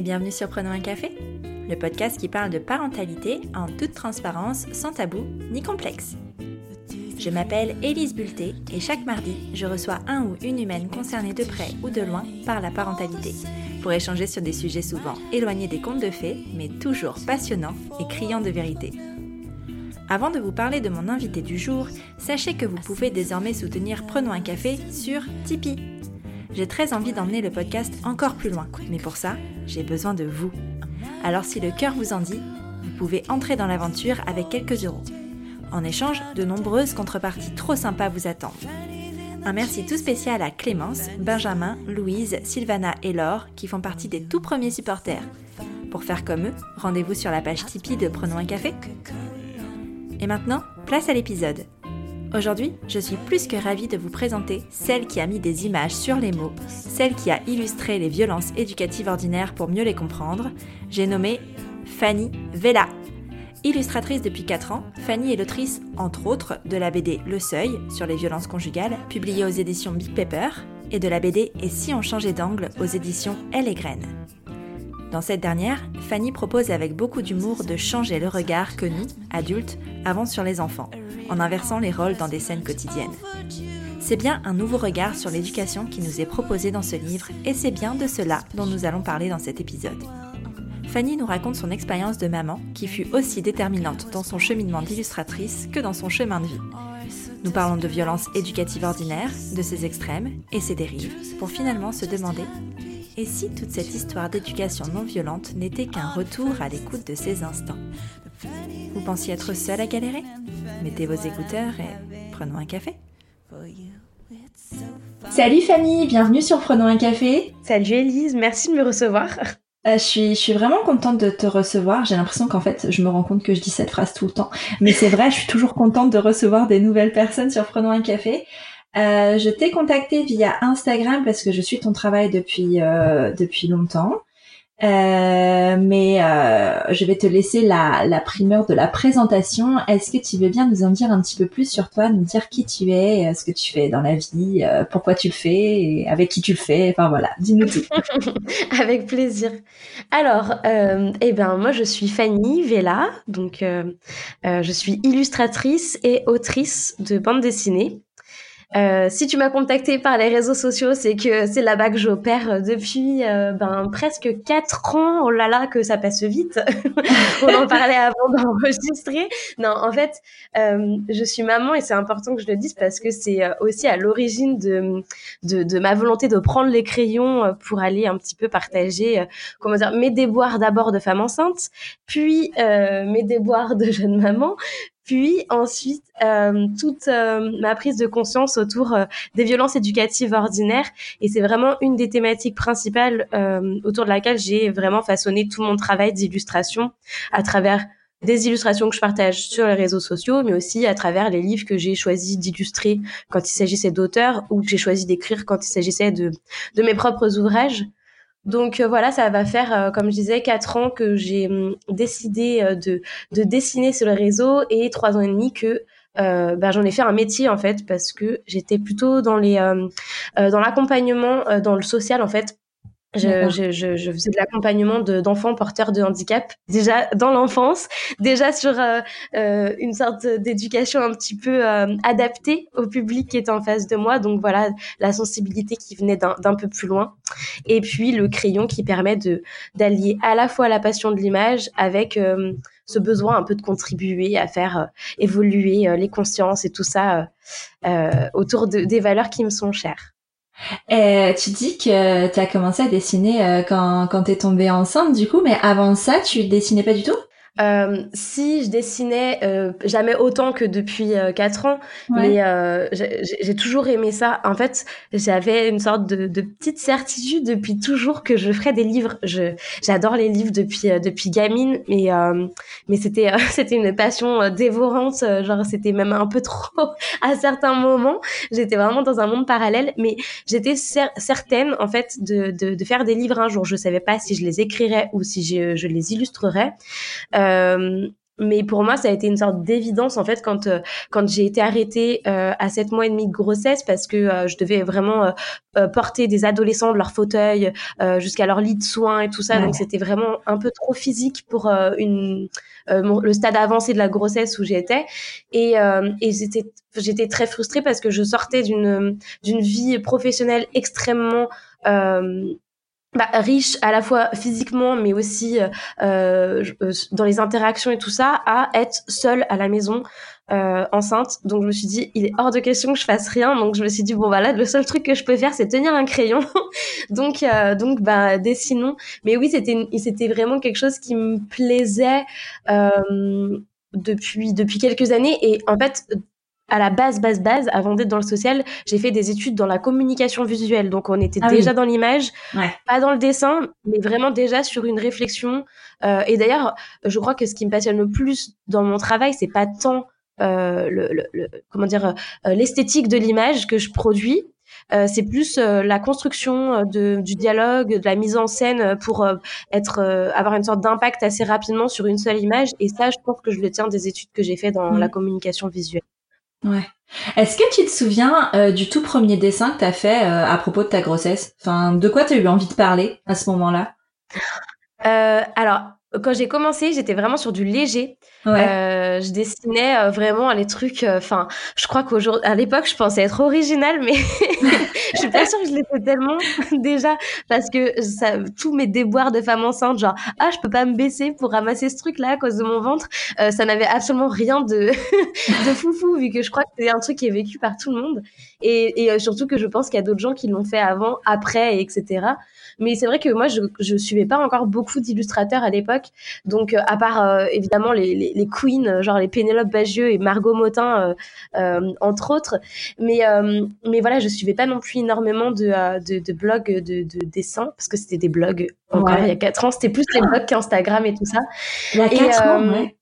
bienvenue sur Prenons un café, le podcast qui parle de parentalité en toute transparence, sans tabou ni complexe. Je m'appelle Élise Bulté et chaque mardi, je reçois un ou une humaine concernée de près ou de loin par la parentalité pour échanger sur des sujets souvent éloignés des contes de fées, mais toujours passionnants et criants de vérité. Avant de vous parler de mon invité du jour, sachez que vous pouvez désormais soutenir Prenons un café sur Tipeee. J'ai très envie d'emmener le podcast encore plus loin, mais pour ça, j'ai besoin de vous. Alors si le cœur vous en dit, vous pouvez entrer dans l'aventure avec quelques euros. En échange, de nombreuses contreparties trop sympas vous attendent. Un merci tout spécial à Clémence, Benjamin, Louise, Sylvana et Laure qui font partie des tout premiers supporters. Pour faire comme eux, rendez-vous sur la page Tipeee de Prenons un café. Et maintenant, place à l'épisode. Aujourd'hui, je suis plus que ravie de vous présenter celle qui a mis des images sur les mots, celle qui a illustré les violences éducatives ordinaires pour mieux les comprendre. J'ai nommé Fanny Vella. Illustratrice depuis 4 ans, Fanny est l'autrice, entre autres, de la BD Le Seuil sur les violences conjugales, publiée aux éditions Big Pepper, et de la BD Et si on changeait d'angle aux éditions Elle et Graines. Dans cette dernière, Fanny propose avec beaucoup d'humour de changer le regard que nous, adultes, avons sur les enfants, en inversant les rôles dans des scènes quotidiennes. C'est bien un nouveau regard sur l'éducation qui nous est proposé dans ce livre, et c'est bien de cela dont nous allons parler dans cet épisode. Fanny nous raconte son expérience de maman qui fut aussi déterminante dans son cheminement d'illustratrice que dans son chemin de vie. Nous parlons de violences éducatives ordinaires, de ses extrêmes et ses dérives, pour finalement se demander et si toute cette histoire d'éducation non violente n'était qu'un retour à l'écoute de ses instincts Vous pensiez être seule à galérer? Mettez vos écouteurs et prenons un café. Salut Fanny, bienvenue sur Prenons un café. Salut Elise, merci de me recevoir. Euh, je, suis, je suis vraiment contente de te recevoir. J'ai l'impression qu'en fait, je me rends compte que je dis cette phrase tout le temps. Mais c'est vrai, je suis toujours contente de recevoir des nouvelles personnes sur Prenons un café. Euh, je t'ai contacté via Instagram parce que je suis ton travail depuis euh, depuis longtemps. Euh, mais je vais te laisser la, la primeur de la présentation. Est-ce que tu veux bien nous en dire un petit peu plus sur toi, nous dire qui tu es, ce que tu fais dans la vie, pourquoi tu le fais, avec qui tu le fais, enfin voilà, dis-nous tout. avec plaisir. Alors, eh ben moi je suis Fanny Vella, donc je suis illustratrice et autrice de bande dessinée. Euh, si tu m'as contacté par les réseaux sociaux, c'est que c'est là-bas que j'opère depuis euh, ben, presque quatre ans. Oh là là, que ça passe vite. On en parlait avant d'enregistrer. Non, en fait, euh, je suis maman et c'est important que je le dise parce que c'est euh, aussi à l'origine de, de, de, ma volonté de prendre les crayons euh, pour aller un petit peu partager, comment dire, mes déboires d'abord de femme enceinte, puis mes déboires de jeune maman, puis ensuite, euh, toute euh, ma prise de conscience autour euh, des violences éducatives ordinaires. Et c'est vraiment une des thématiques principales autour de laquelle j'ai vraiment façonné tout mon travail d'illustration à travers des illustrations que je partage sur les réseaux sociaux, mais aussi à travers les livres que j'ai choisi d'illustrer quand il s'agissait d'auteurs ou que j'ai choisi d'écrire quand il s'agissait de, de mes propres ouvrages. Donc euh, voilà, ça va faire, euh, comme je disais, quatre ans que j'ai hum, décidé euh, de, de dessiner sur le réseau et trois ans et demi que ben, j'en ai fait un métier en fait parce que j'étais plutôt dans les dans l'accompagnement dans le social en fait je, je, je, je, faisais de l'accompagnement d'enfants porteurs de handicap déjà dans l'enfance, déjà sur euh, euh, une sorte d'éducation un petit peu euh, adaptée au public qui était en face de moi. Donc voilà, la sensibilité qui venait d'un peu plus loin. Et puis le crayon qui permet de d'allier à la fois la passion de l'image avec ce besoin un peu de contribuer à faire évoluer les consciences et tout ça autour de, des valeurs qui me sont chères. Et tu dis que tu as commencé à dessiner euh, quand, quand tu tombée enceinte, du coup, mais avant ça, tu dessinais pas du tout? Euh, si je dessinais euh, jamais autant que depuis euh, quatre ans, mais euh, j'ai toujours aimé ça. En fait, j'avais une sorte de, de, petite certitude depuis toujours que je ferais des livres. Je j'adore les livres depuis euh, depuis gamine, mais mais c'était c'était une passion dévorante. Genre c'était même un peu trop à certains moments. J'étais vraiment dans un monde parallèle, mais j'étais certaine en fait de, de, de faire des livres un jour. Je savais pas si je les écrirais ou si je, je les illustrerais. Euh, mais pour moi, ça a été une sorte d'évidence en fait quand euh, quand j'ai été arrêtée euh, à sept mois et demi de grossesse parce que euh, je devais vraiment porter des adolescents de leur fauteuil jusqu'à leur lit de soins et tout ça. Donc c'était vraiment un peu trop physique pour une le stade avancé de la grossesse où j'étais et et j'étais j'étais très frustrée parce que je sortais d'une d'une vie professionnelle extrêmement bah, riche à la fois physiquement mais aussi euh, euh, euh, dans les interactions et tout ça à être seule à la maison euh, enceinte. Donc je me suis dit il est hors de question que je fasse rien. Donc je me suis dit bon voilà le seul truc que je peux faire c'est tenir un crayon. Donc euh, donc bah dessinons. Mais oui c'était c'était vraiment quelque chose qui me plaisait depuis depuis quelques années. Et en fait à la base, base, base, avant d'être dans le social, j'ai fait des études dans la communication visuelle. Donc, on était ah déjà dans l'image, pas dans le dessin, mais vraiment déjà sur une réflexion. Euh, et d'ailleurs, je crois que ce qui me passionne le plus dans mon travail, c'est pas tant euh, le, le, comment dire euh, l'esthétique de l'image que je produis. C'est plus la construction de, du dialogue, de la mise en scène pour être avoir une sorte d'impact assez rapidement sur une seule image. Et ça, je pense que je le tiens des études que j'ai fait dans la communication visuelle. Ouais. Est-ce que tu te souviens euh, du tout premier dessin que tu as fait euh, à propos de ta grossesse? Enfin, de quoi tu as eu envie de parler à ce moment-là? Euh, Alors, quand j'ai commencé, j'étais vraiment sur du léger. Euh, je dessinais euh, vraiment les trucs. Euh, enfin, je crois qu'aujourd'hui, à l'époque, je pensais être originale, mais je suis pas sûre que je l'étais tellement déjà parce que ça, tous mes déboires de femme enceinte, genre ah, je peux pas me baisser pour ramasser ce truc-là à cause de mon ventre, ça n'avait absolument rien de de foufou vu que je crois que c'est un truc qui est vécu par tout le monde et, et surtout que je pense qu'il y a d'autres gens qui l'ont fait avant, après, etc. Mais c'est vrai que moi, je je suivais pas encore beaucoup d'illustrateurs à l'époque, donc à part évidemment les les, queens, euh, genre les Pénélope Bagieux et Margot Motin, euh, euh, entre autres. Mais, mais voilà, je suivais pas non plus énormément de, de, blogs de, de dessin, parce que c'était des blogs encore il y a 4 ans. C'était plus les blogs qu'Instagram et tout ça. Il y a 4 ans, ouais.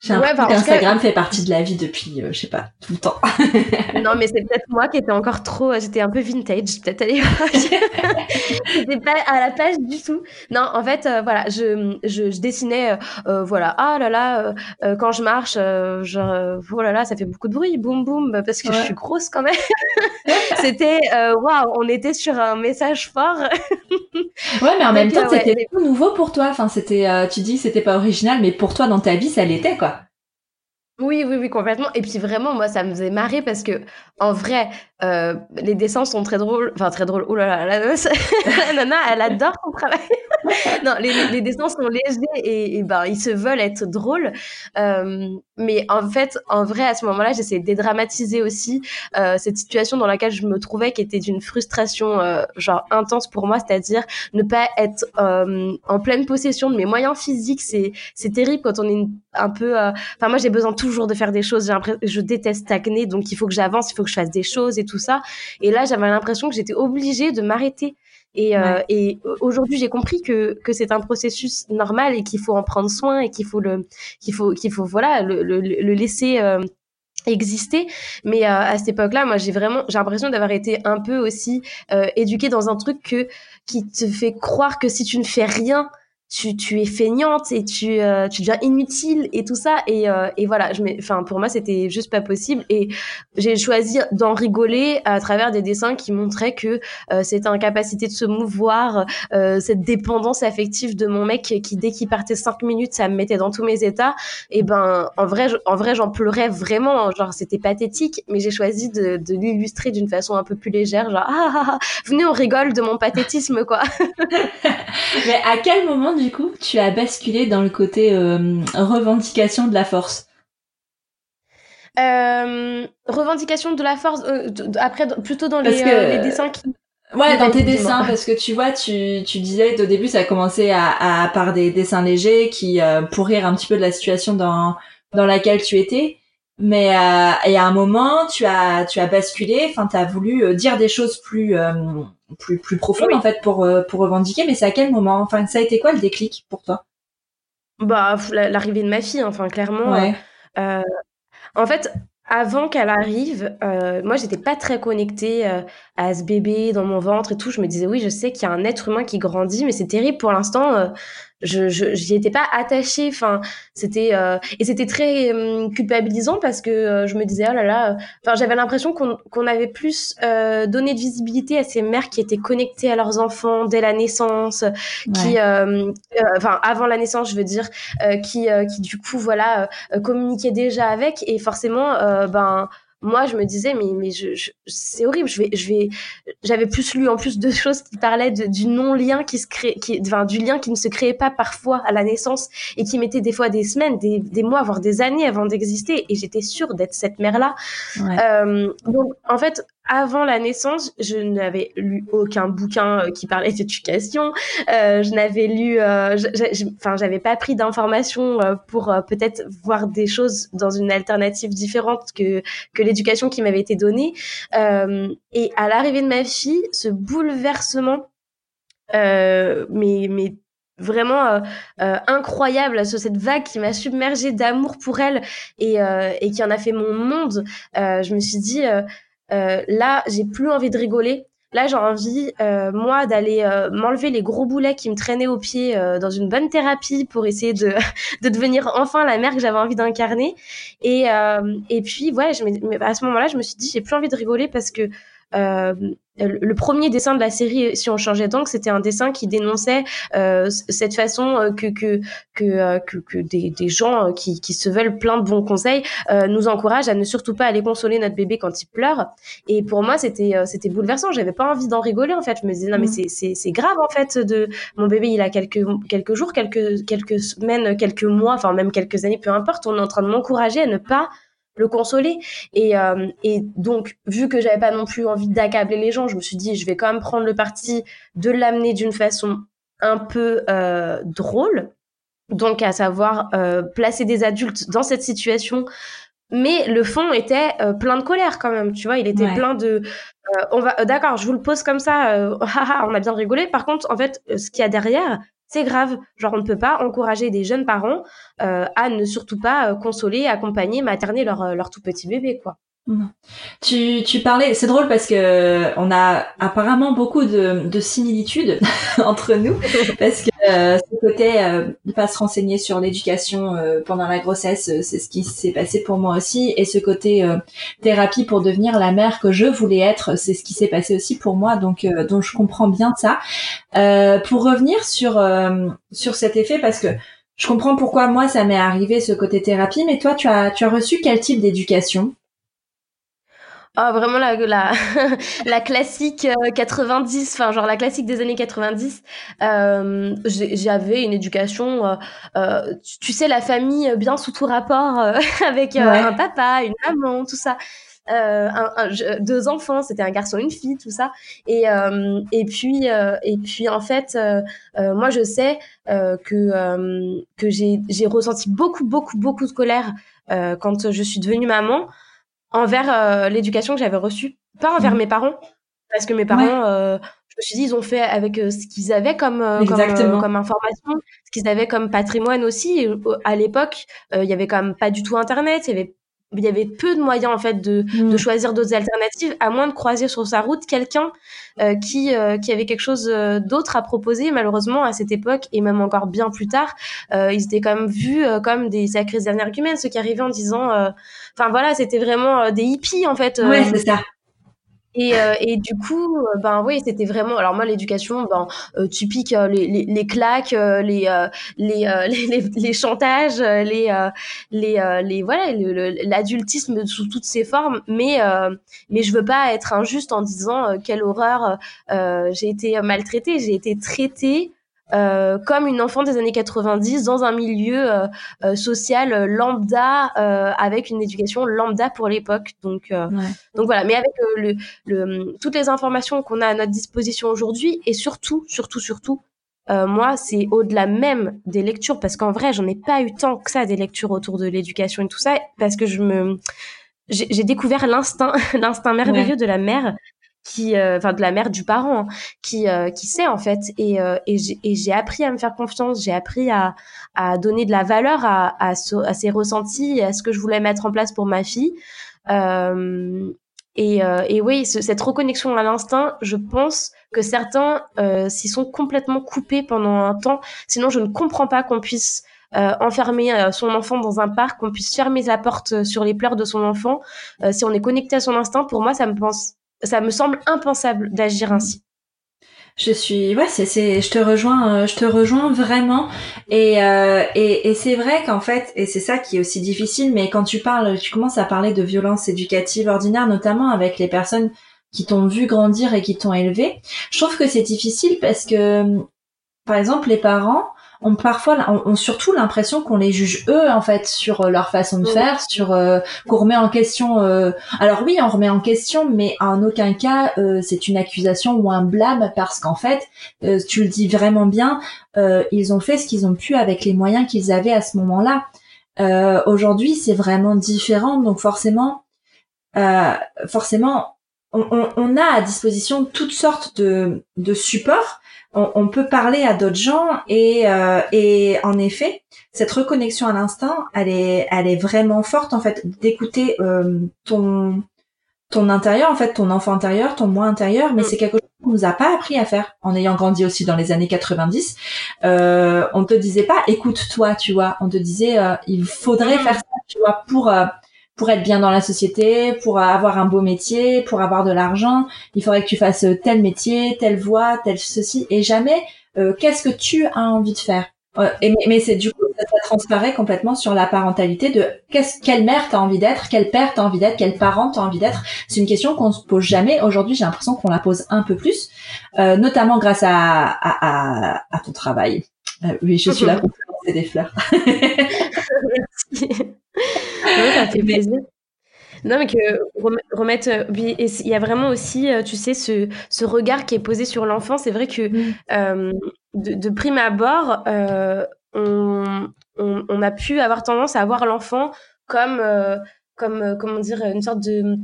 J'ai ouais, bah, Instagram fait partie de la vie depuis, euh, je sais pas, tout le temps. non, mais c'est peut-être moi qui étais encore trop, euh, j'étais un peu vintage, peut-être à J'étais pas à la page du tout. Non, en fait, euh, voilà, je, je, je dessinais, voilà, ah là là, quand je marche, genre, oh là là, ça fait beaucoup de bruit, boum boum, bah, parce que je suis grosse quand même. c'était, waouh, on était sur un message fort. ouais, mais en même temps, c'était tout nouveau pour toi. Enfin, c'était, tu dis, c'était pas original, mais pour toi, dans ta vie, ça l'était, quoi. Oui, oui, oui, complètement. Et puis vraiment, moi, ça me faisait marrer parce que, en vrai, euh, les dessins sont très drôles. Enfin, très drôles. Ouh là là, la, nana, elle adore son travail. non, les, les, dessins sont légers et, et, ben, ils se veulent être drôles. Euh, mais en fait, en vrai, à ce moment-là, j'essayais de dédramatiser aussi euh, cette situation dans laquelle je me trouvais, qui était d'une frustration genre intense pour moi, c'est-à-dire ne pas être en pleine possession de mes moyens physiques. C'est terrible quand on est un peu. Enfin, moi, j'ai besoin toujours de faire des choses. Je déteste stagner, donc il faut que j'avance, il faut que je fasse des choses et tout ça. Et là, j'avais l'impression que j'étais obligée de m'arrêter. Et, euh, et aujourd'hui, j'ai compris que, que c'est un processus normal et qu'il faut en prendre soin et qu'il faut le, qu'il faut, qu'il faut, voilà, le, le, le laisser euh, exister mais euh, à cette époque-là moi j'ai vraiment j'ai l'impression d'avoir été un peu aussi éduquée dans un truc que qui te fait croire que si tu ne fais rien tu, tu es feignante et tu, euh, tu deviens inutile et tout ça. Et, euh, et voilà je enfin pour moi c'était juste pas possible. Et j'ai choisi d'en rigoler à travers des dessins qui montraient que euh, cette incapacité de se mouvoir euh, cette dépendance affective de mon mec qui dès qu'il partait cinq minutes ça me mettait dans tous mes états. Et ben en vrai en vrai j'en pleurais vraiment. Genre c'était pathétique. Mais j'ai choisi de, de l'illustrer d'une façon un peu plus légère. Genre ah, ah, ah, venez on rigole de mon pathétisme quoi. Mais à quel moment du coup, tu as basculé dans le côté euh, revendication de la force euh, Revendication de la force, euh, après, plutôt dans les, les, dessins qui. Ouais, dans tes dessins, parce que tu vois, tu, tu disais au début, ça a commencé à, à par des dessins légers qui pour rire un petit peu de la situation dans dans laquelle tu étais. Mais et à un moment, tu as tu as basculé. Enfin, tu as voulu dire des choses plus plus plus profonde en fait pour euh, pour revendiquer mais c'est à quel moment? Enfin ça a été quoi le déclic pour toi? Bah l'arrivée de ma fille enfin clairement ouais. euh, en fait avant qu'elle arrive, euh, moi j'étais pas très connectée euh, à ce bébé dans mon ventre et tout. Je me disais oui, je sais qu'il y a un être humain qui grandit, mais c'est terrible pour l'instant. Euh, je j'y étais pas attachée enfin c'était euh, et c'était très euh, culpabilisant parce que euh, je me disais oh là là enfin j'avais l'impression qu'on qu'on avait plus donné de visibilité à ces mères qui étaient connectées à leurs enfants dès la naissance qui enfin avant la naissance je veux dire qui qui du coup voilà communiquaient déjà avec et forcément ben moi je me disais mais mais je, c'est horrible je vais je vais j'avais plus lu en plus de choses qui parlaient du non lien qui se crée qui enfin du lien qui ne se créait pas parfois à la naissance et qui mettait des fois des semaines des, des mois voire des années avant d'exister. Et j'étais sûre d'être cette mère là euh, donc en fait avant la naissance, je n'avais lu aucun bouquin euh, qui parlait d'éducation. Euh, je n'avais lu, euh, enfin, j'avais pas pris d'informations pour peut-être voir des choses dans une alternative différente que que l'éducation qui m'avait été donnée. et à l'arrivée de ma fille, ce bouleversement, mais mais vraiment incroyable sur cette vague qui m'a submergée d'amour pour elle et, qui en a fait mon monde. je me suis dit là, j'ai plus envie de rigoler. Là, j'ai envie, euh, moi, d'aller euh, m'enlever les gros boulets qui me traînaient aux pieds dans une bonne thérapie pour essayer de, de devenir enfin la mère que j'avais envie d'incarner. Et, et puis, ouais, je à ce moment-là, je me suis dit, j'ai plus envie de rigoler parce que le premier dessin de la série, si on changeait d'angle, c'était un dessin qui dénonçait euh, cette façon euh, que que que, euh, que, que des, des, gens qui, qui se veulent plein de bons conseils euh, nous encouragent à ne surtout pas aller consoler notre bébé quand il pleure. Et pour moi, c'était c'était bouleversant. J'avais pas envie d'en rigoler en fait. Je me disais non mais mm. c'est c'est grave en fait de mon bébé il a quelques quelques jours, quelques quelques semaines, quelques mois, enfin même quelques années, peu importe. On est en train de m'encourager à ne pas le consoler. Et, euh, et donc, vu que j'avais pas non plus envie d'accabler les gens, je me suis dit, je vais quand même prendre le parti de l'amener d'une façon un peu euh, drôle. Donc, à savoir euh, placer des adultes dans cette situation. Mais le fond était euh, plein de colère quand même, tu vois. Il était plein de. Euh, on va, d'accord, je vous le pose comme ça. on a bien rigolé. Par contre, en fait, ce qu'il y a derrière, c'est grave. Genre, on ne peut pas encourager des jeunes parents euh, à ne surtout pas euh, consoler, accompagner, materner leur, euh, leur tout petit bébé, quoi. Tu, tu parlais, c'est drôle parce que on a apparemment beaucoup de, de similitudes entre nous, parce que euh, ce côté euh, de pas se renseigner sur l'éducation euh, pendant la grossesse, euh, c'est ce qui s'est passé pour moi aussi, et ce côté thérapie pour devenir la mère que je voulais être, c'est ce qui s'est passé aussi pour moi, donc donc je comprends bien ça. pour revenir sur sur cet effet, parce que je comprends pourquoi moi ça m'est arrivé ce côté thérapie, mais toi tu as tu as reçu quel type d'éducation? Ah, vraiment la, la, la classique 90, euh, enfin genre la classique des années 90. Euh, J'avais une éducation, euh, euh tu, sais, la famille bien sous tout rapport, avec un papa, une maman, tout ça. Un, deux enfants, c'était un garçon, une fille, tout ça. Et, et puis et puis en fait, moi je sais que que j'ai ressenti beaucoup beaucoup beaucoup de colère quand je suis devenue maman envers euh, l'éducation que j'avais reçue, pas envers mmh. mes parents, parce que mes parents, euh, je me suis dit, ils ont fait avec euh, ce qu'ils avaient comme comme, comme, information, ce qu'ils avaient comme patrimoine aussi. à l'époque, il y avait quand même pas du tout Internet, il y avait il y avait peu de moyens en fait de, de mmh. choisir d'autres alternatives, à moins de croiser sur sa route quelqu'un qui qui avait quelque chose d'autre à proposer. Malheureusement, à cette époque et même encore bien plus tard, ils étaient quand même vus comme des sacrés énergumènes, ceux qui arrivaient en disant Enfin voilà, c'était vraiment euh, des hippies en fait. Euh. Ouais, c'est ça. Et, euh, et, du coup, ben oui, c'était vraiment. Alors moi, l'éducation, ben typique, les, les, les, claques, les, les, les, les, chantages, les les les voilà, l'adultisme sous toutes ses formes. Mais mais je veux pas être injuste en disant quelle horreur. j'ai été maltraitée, j'ai été traitée euh, comme une enfant des années 90 dans un milieu euh, euh, social lambda avec une éducation lambda pour l'époque. Donc, donc voilà. Mais avec le, le, toutes les informations qu'on a à notre disposition aujourd'hui et surtout, surtout, surtout, moi, c'est au-delà même des lectures parce qu'en vrai, j'en ai pas eu tant que ça des lectures autour de l'éducation et tout ça parce que je me j'ai découvert l'instinct, l'instinct merveilleux de la mère qui euh, enfin de la mère du parent hein, qui euh, qui sait en fait et euh, et j'ai appris à me faire confiance j'ai appris à à donner de la valeur à à, à ses ressentis à ce que je voulais mettre en place pour ma fille Et, euh, et oui, cette reconnexion à l'instinct, je pense que certains euh, s'y sont complètement coupés pendant un temps. Sinon, je ne comprends pas qu'on puisse euh, enfermer euh, son enfant dans un parc, qu'on puisse fermer la porte sur les pleurs de son enfant. Euh, si on est connecté à son instinct, pour moi, ça me pense, ça me semble impensable d'agir ainsi. Je suis, ouais, c'est, c'est, je te rejoins, je te rejoins vraiment. Et euh, et, et c'est vrai qu'en fait, et c'est ça qui est aussi difficile. Mais quand tu parles, tu commences à parler de violence éducative ordinaire, notamment avec les personnes qui t'ont vu grandir et qui t'ont élevé. Je trouve que c'est difficile parce que, par exemple, les parents ont parfois ont, surtout l'impression qu'on les juge eux en fait sur euh, leur façon de faire, sur euh, qu'on remet en question. Euh, alors oui, on remet en question, mais en aucun cas c'est une accusation ou un blâme parce qu'en fait, tu le dis vraiment bien, ils ont fait ce qu'ils ont pu avec les moyens qu'ils avaient à ce moment-là. Aujourd'hui, c'est vraiment différent, donc forcément, forcément, on, on, a à disposition toutes sortes de, de supports on, peut parler à d'autres gens et, euh, et en effet, cette reconnexion à l'instinct, elle est, elle est vraiment forte en fait d'écouter euh, ton ton intérieur, en fait, ton enfant intérieur, ton moi intérieur, mais mm. c'est quelque chose qu'on nous a pas appris à faire en ayant grandi aussi dans les années 90. Euh, on te disait pas, écoute-toi, tu vois. On te disait, euh, il faudrait mm. faire ça, tu vois, pour euh, pour être bien dans la société, pour avoir un beau métier, pour avoir de l'argent, il faudrait que tu fasses tel métier, telle voie, tel ceci, et jamais euh, qu'est-ce que tu as envie de faire? et, mais, c'est du coup ça, transparaît complètement sur la parentalité de qu'est-ce quelle mère t'as envie d'être, quel père t'as envie d'être, quel parent t'as envie d'être. C'est une question qu'on se pose jamais. Aujourd'hui, j'ai l'impression qu'on la pose un peu plus, euh, notamment grâce à, à, à, à ton travail. Euh, oui, je suis là pour faire des fleurs. non, ça fait plaisir. Non, mais que remettre. Euh, il y a vraiment aussi, euh, tu sais, ce, ce regard qui est posé sur l'enfant. C'est vrai que mm. euh, de, prime abord, on, on, a pu avoir tendance à voir l'enfant comme, comme, comment dire, une sorte de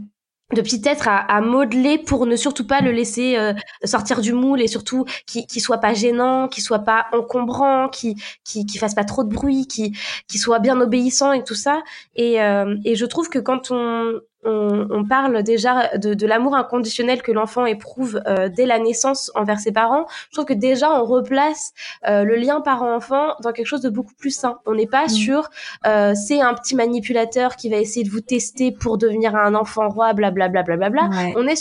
de petit être à, à, modeler pour ne surtout pas le laisser euh, sortir du moule et surtout qu'il qu soit pas gênant, qu'il soit pas encombrant, qu'il qu fasse pas trop de bruit, qu'il soit bien obéissant et tout ça. Et, euh, et je trouve que quand on, on, parle déjà de, l'amour inconditionnel que l'enfant éprouve euh, dès la naissance envers ses parents. Je trouve que déjà on replace euh, le lien parent-enfant dans quelque chose de beaucoup plus sain. On n'est pas mm. sur euh, c'est un petit manipulateur qui va essayer de vous tester pour devenir un enfant roi, blablabla. Bla, bla, bla, bla, On est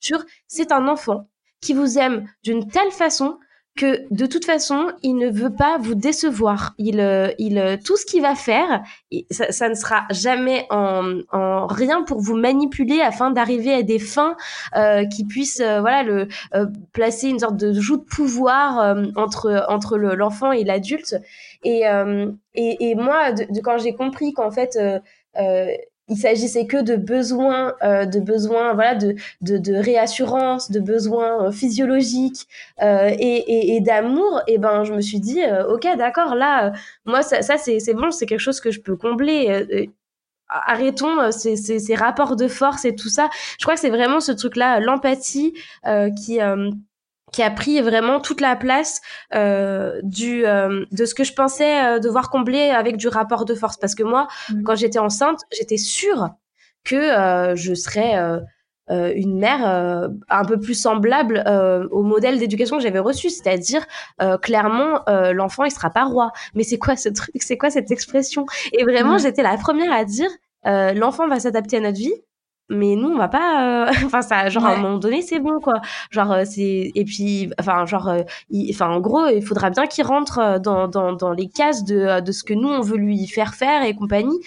sur c'est un enfant qui vous aime d'une telle façon que de toute façon, il ne veut pas vous décevoir. Il, euh, il, euh, tout ce qu'il va faire, ça, ne sera jamais en, en, rien pour vous manipuler afin d'arriver à des fins euh, qui puissent, euh, voilà, le placer une sorte de joue de pouvoir entre entre l'enfant et l'adulte. Et, et, et moi, de, de quand j'ai compris qu'en fait il s'agissait que de besoins, euh, de besoins, voilà, de, de, de réassurance, de besoins euh, physiologiques euh, et, et, et d'amour. Et ben, je me suis dit, euh, ok, d'accord, là, moi, ça, ça c'est, c'est bon, c'est quelque chose que je peux combler. arrêtons ces, ces, ces, rapports de force et tout ça. Je crois que c'est vraiment ce truc-là, l'empathie, qui qui a pris vraiment toute la place euh, du euh, de ce que je pensais euh, devoir combler avec du rapport de force. Parce que moi mmh. quand j'étais enceinte j'étais sûre que euh, je serais euh, une mère un peu plus semblable au modèle d'éducation que j'avais reçu. C'est-à-dire clairement l'enfant il sera pas roi. Mais c'est quoi ce truc? C'est quoi cette expression? Et vraiment mmh. j'étais la première à dire l'enfant va s'adapter à notre vie mais nous on va pas euh, enfin ça genre à un moment donné c'est bon quoi. Genre euh, c'est et puis enfin genre euh, enfin en gros il faudra bien qu'il rentre dans, dans dans les cases de de ce que nous on veut lui faire faire et compagnie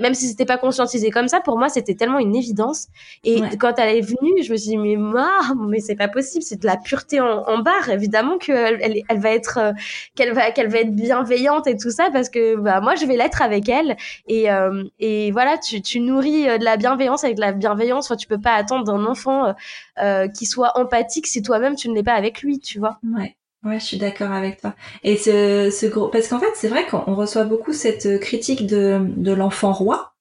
même si c'était pas conscientisé comme ça, pour moi, c'était tellement une évidence. Et quand elle est venue, je me suis dit, mais moi, mais c'est pas possible, c'est de la pureté en, en barre. Évidemment qu'elle elle, elle, va être, euh, qu'elle va, qu'elle va être bienveillante et tout ça, parce que bah, moi, je vais l'être avec elle. Et, euh, et voilà, tu, tu nourris euh, de la bienveillance avec de la bienveillance. Enfin, tu peux pas attendre d'un enfant euh, qui soit empathique si toi-même tu ne l'es pas avec lui, tu vois. Ouais. Ouais, je suis d'accord avec toi. Et ce, ce gros, parce qu'en fait, c'est vrai qu'on reçoit beaucoup cette critique de, de l'enfant roi,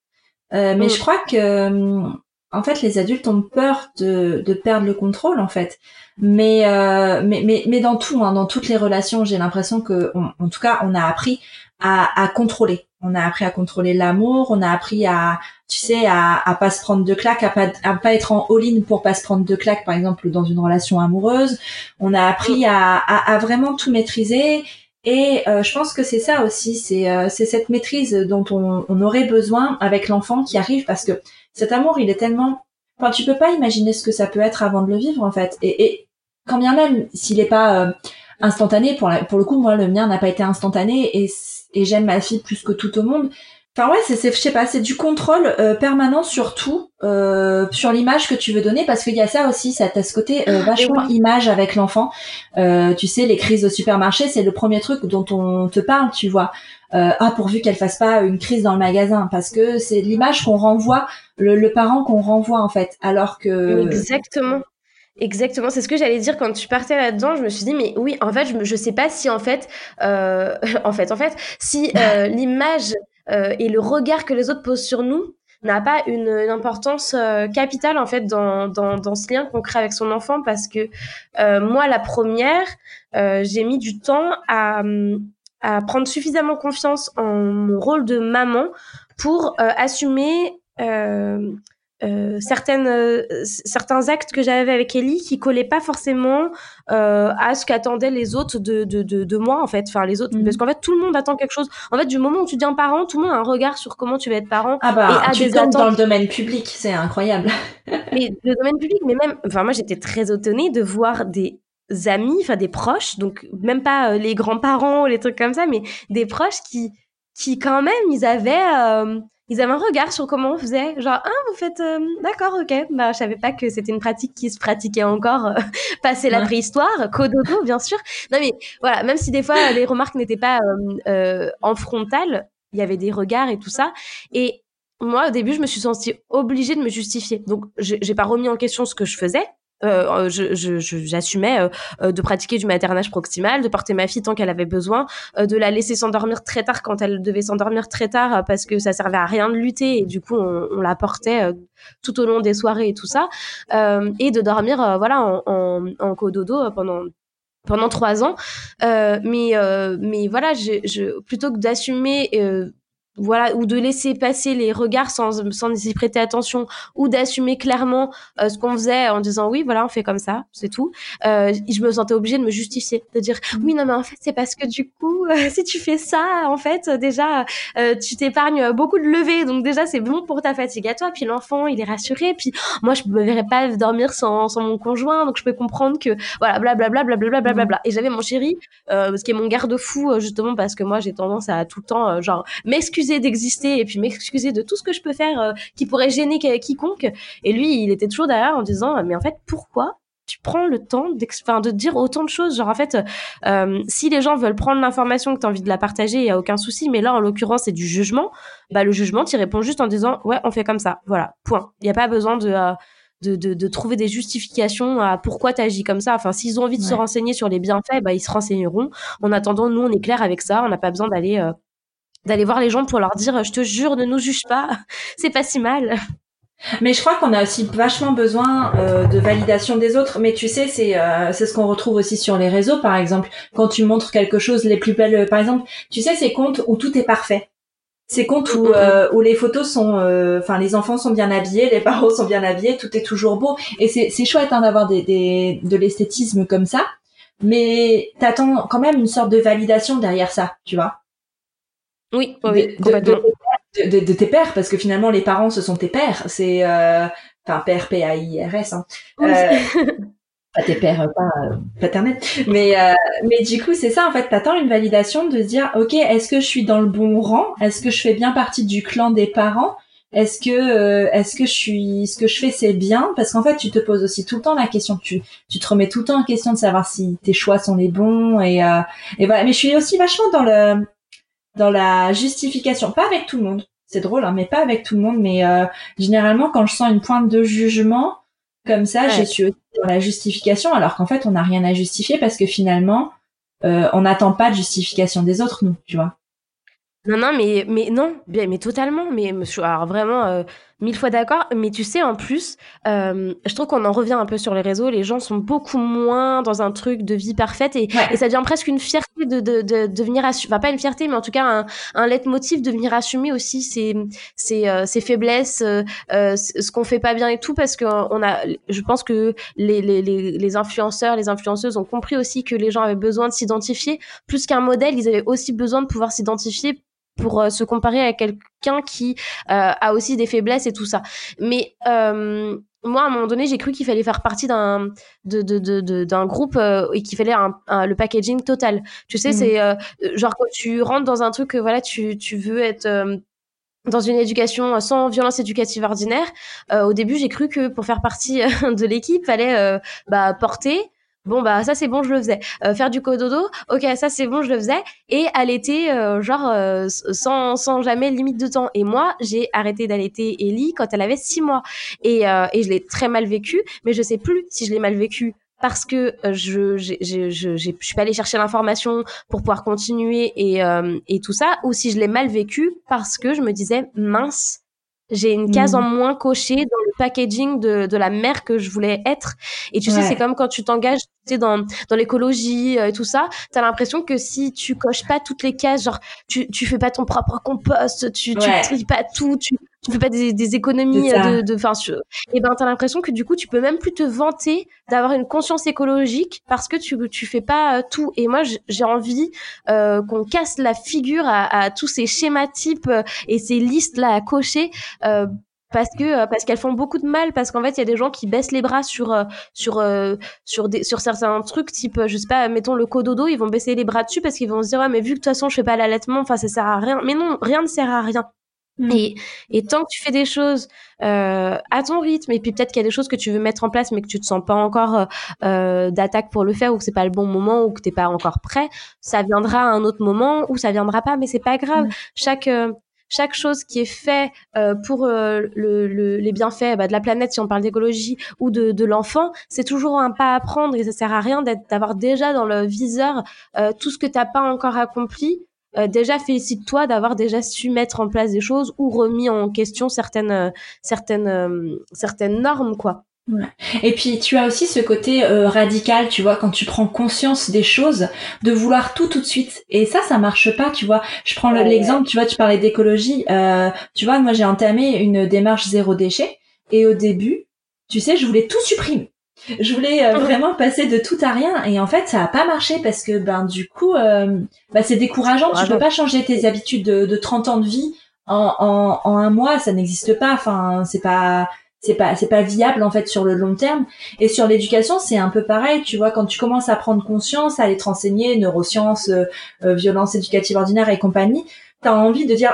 euh, mais mm. je crois que en fait, les adultes ont peur de, de perdre le contrôle, en fait. Mais, euh, mais, mais, mais dans tout, hein, dans toutes les relations, j'ai l'impression que, en tout cas, on a appris à, à contrôler. On a appris à contrôler l'amour, on a appris à, tu sais, à, à pas se prendre de claques, à pas, à pas être en all-in pour pas se prendre de claques, par exemple, dans une relation amoureuse. On a appris à, à, à vraiment tout maîtriser. Et euh, je pense que c'est ça aussi, c'est euh, cette maîtrise dont on, on aurait besoin avec l'enfant qui arrive, parce que cet amour, il est tellement, enfin, tu peux pas imaginer ce que ça peut être avant de le vivre, en fait. Et, et quand bien même, s'il est pas euh, instantané, pour, la, pour le coup, moi, le mien n'a pas été instantané, et, et j'aime ma fille plus que tout au monde. Enfin ouais, c'est, je sais pas, c'est du contrôle euh, permanent sur tout, euh, sur l'image que tu veux donner, parce qu'il y a ça aussi, ça a ce côté euh, vachement image avec l'enfant. Euh, tu sais, les crises au supermarché, c'est le premier truc dont on te parle, tu vois. Euh, ah, pourvu qu'elle fasse pas une crise dans le magasin, parce que c'est l'image qu'on renvoie, le, le parent qu'on renvoie en fait, alors que exactement. Exactement, c'est ce que j'allais dire quand tu partais là-dedans. Je me suis dit, mais oui, en fait, je, je sais pas si en fait, euh, en fait, en fait, si euh, l'image euh, et le regard que les autres posent sur nous n'a pas une, une importance euh, capitale en fait dans, dans, dans ce lien qu'on crée avec son enfant, parce que euh, moi, la première, j'ai mis du temps à, à prendre suffisamment confiance en mon rôle de maman pour assumer euh, certaines, euh, certains actes que j'avais avec Ellie qui collaient pas forcément euh, à ce qu'attendaient les autres de, de, de, de, moi en fait. Enfin les autres mhm. parce qu'en fait tout le monde attend quelque chose. En fait du moment où tu deviens parent tout le monde a un regard sur comment tu vas être parent ah bah et tu tombes dans le domaine public c'est incroyable. Mais le domaine public mais même enfin moi j'étais très étonnée de voir des amis enfin des proches donc même pas les grands-parents ou les trucs comme ça mais des proches qui qui quand même ils avaient ils avaient un regard sur comment on faisait. Genre, ah, vous faites, euh, d'accord, ok. Bah, je savais pas que c'était une pratique qui se pratiquait encore, euh, passer la préhistoire, cododo, bien sûr. Non, mais voilà, même si des fois les remarques n'étaient pas euh, en frontal, il y avait des regards et tout ça. Et moi, au début, je me suis sentie obligée de me justifier. Donc, j'ai pas remis en question ce que je faisais. Euh, j'assumais je, je, euh, de pratiquer du maternage proximal, de porter ma fille tant qu'elle avait besoin, euh, de la laisser s'endormir très tard quand elle devait s'endormir très tard parce que ça servait à rien de lutter et du coup on, on la portait tout au long des soirées et tout ça, et de dormir voilà en, en, en cododo pendant pendant trois ans. Euh, mais euh, mais voilà, je, je plutôt que d'assumer euh, voilà, ou de laisser passer les regards sans, sans y prêter attention, ou d'assumer clairement euh, ce qu'on faisait en disant oui, voilà, on fait comme ça, c'est tout. Euh, je me sentais obligée de me justifier, de dire mmh. oui, non, mais en fait, c'est parce que du coup, euh, si tu fais ça, en fait, déjà, euh, tu t'épargnes beaucoup de levées, donc déjà, c'est bon pour ta fatigue à toi. Puis l'enfant, il est rassuré. Puis moi, je me verrais pas dormir sans, sans mon conjoint, donc je peux comprendre que voilà, blablabla, blablabla, blablabla. Mmh. Et j'avais mon chéri, ce qui est mon garde-fou, justement, parce que moi, j'ai tendance à tout le temps, genre, m'excuser d'exister et puis m'excuser de tout ce que je peux faire euh, qui pourrait gêner quiconque. Et lui, il était toujours derrière en disant, mais en fait, pourquoi tu prends le temps de dire autant de choses? Genre, en fait, euh, si les gens veulent prendre l'information que tu as envie de la partager, il y a aucun souci. Mais là, en l'occurrence, c'est du jugement. Bah, le jugement, tu réponds juste en disant, ouais, on fait comme ça. Voilà, point. Il n'y a pas besoin de, euh, de, de, de, trouver des justifications à pourquoi tu agis comme ça. Enfin, s'ils ont envie de se renseigner sur les bienfaits, bah, ils se renseigneront. En attendant, nous, on est clair avec ça. On n'a pas besoin d'aller d'aller voir les gens pour leur dire je te jure ne nous juge pas c'est pas si mal mais je crois qu'on a aussi vachement besoin euh, de validation des autres. Mais tu sais, c'est euh, c'est ce qu'on retrouve aussi sur les réseaux, par exemple. Quand tu montres quelque chose, les plus belles, par exemple, tu sais ces comptes où tout est parfait. Ces comptes où, euh, où les photos sont, enfin les enfants sont bien habillés, les parents sont bien habillés, tout est toujours beau. Et c'est c'est chouette hein, d'avoir des, des de l'esthétisme comme ça. Mais t'attends quand même une sorte de validation derrière ça, tu vois. Oui, oui, complètement. De, de, tes pères, parce que finalement, les parents, ce sont tes pères. C'est, euh, enfin, père, P-A-I-R-S. Hein. Euh, pas tes pères, pas euh, paternels. Mais, euh, mais du coup, c'est ça, en fait, t'attends une validation de se dire, OK, est-ce que je suis dans le bon rang? Est-ce que je fais bien partie du clan des parents? Est-ce que euh, est-ce que je suis ce que je fais c'est bien? Parce qu'en fait tu te poses aussi tout le temps la question tu tu te remets tout le temps en question de savoir si tes choix sont les bons et euh, et voilà mais je suis aussi vachement dans le dans la justification, pas avec tout le monde. C'est drôle, hein, mais pas avec tout le monde. Mais euh, généralement, quand je sens une pointe de jugement comme ça, je suis aussi dans la justification, alors qu'en fait, on n'a rien à justifier parce que finalement, euh, on n'attend pas de justification des autres, nous, tu vois. Non, non, mais, mais non, bien, mais totalement. Mais alors vraiment, euh, Mille fois d'accord, mais tu sais, en plus, euh, je trouve qu'on en revient un peu sur les réseaux. Les gens sont beaucoup moins dans un truc de vie parfaite et, et ça devient presque une fierté de, de, de, de venir assumer, enfin pas une fierté, mais en tout cas un, un leitmotiv de venir assumer aussi ses, ses, euh, ses faiblesses, euh, euh ce qu'on fait pas bien et tout, parce que on a, je pense que les, les, les, les influenceurs, les influenceuses ont compris aussi que les gens avaient besoin de s'identifier. Plus qu'un modèle, ils avaient aussi besoin de pouvoir s'identifier pour euh, se comparer à quelqu'un qui euh, a aussi des faiblesses et tout ça. Mais euh, moi, à un moment donné, j'ai cru qu'il fallait faire partie d'un de, de, de, d'un groupe et qu'il fallait un, le packaging total. Tu sais, mmh. c'est genre quand tu rentres dans un truc, voilà, tu, tu veux être dans une éducation sans violence éducative ordinaire. au début, j'ai cru que pour faire partie de l'équipe, fallait bah, porter Bon bah ça c'est bon, je le faisais. Euh, faire du cododo, ok ça c'est bon, je le faisais. Et allaiter euh, genre euh, sans, sans jamais limite de temps. Et moi j'ai arrêté d'allaiter Ellie quand elle avait six mois et, et je l'ai très mal vécu, mais je sais plus si je l'ai mal vécu parce que je je je je, je suis pas allée chercher l'information pour pouvoir continuer et et tout ça ou si je l'ai mal vécu parce que je me disais mince j'ai une case en mmh. moins cochée dans le packaging de, de la mère que je voulais être. Et tu sais, c'est comme quand tu t'engages dans, dans l'écologie euh, et tout ça, t'as l'impression que si tu coches pas toutes les cases, genre tu, tu fais pas ton propre compost, tu, tu tries pas tout, tu, tu fais pas des, des économies de, de, enfin, et ben t'as l'impression que du coup tu peux même plus te vanter d'avoir une conscience écologique parce que tu, tu fais pas euh, tout. Et moi j'ai envie euh, qu'on casse la figure à, à, tous ces schémas types et ces listes là à cocher. Euh, parce que euh, parce qu'elles font beaucoup de mal parce qu'en fait il y a des gens qui baissent les bras sur euh, sur euh, sur des sur certains trucs type je sais pas mettons le cododo ils vont baisser les bras dessus parce qu'ils vont se dire ouais mais vu que de toute façon je fais pas l'allaitement enfin ça sert à rien mais non rien ne sert à rien. Et, et tant que tu fais des choses euh, à ton rythme, et puis peut-être qu'il y a des choses que tu veux mettre en place, mais que tu te sens pas encore euh, d'attaque pour le faire, ou que c'est pas le bon moment, ou que t'es pas encore prêt, ça viendra à un autre moment, ou ça viendra pas, mais c'est pas grave. Mm. Chaque chaque chose qui est fait euh, pour euh, le, le, les bienfaits bah, de la planète, si on parle d'écologie, ou de, de l'enfant, c'est toujours un pas à prendre et ça sert à rien d'avoir déjà dans le viseur euh, tout ce que t'as pas encore accompli. Déjà félicite-toi d'avoir déjà su mettre en place des choses ou remis en question certaines certaines certaines normes quoi. Et puis tu as aussi ce côté euh, radical, tu vois, quand tu prends conscience des choses, de vouloir tout tout de suite. Et ça, ça marche pas, tu vois. Je prends l'exemple, tu vois, tu parlais d'écologie. Euh, tu vois, moi j'ai entamé une démarche zéro déchet. Et au début, tu sais, je voulais tout supprimer. Je voulais euh, vraiment passer de tout à rien. Et en fait, ça a pas marché parce que ben du coup, bah, c'est décourageant. Tu peux pas changer tes habitudes de, de 30 ans de vie en, en, en un mois. Ça n'existe pas. Enfin, c'est pas c'est pas c'est pas viable en fait sur le long terme et sur l'éducation c'est un peu pareil tu vois quand tu commences à prendre conscience à aller te renseigner neurosciences euh, euh violence éducative ordinaire et compagnie t'as envie de dire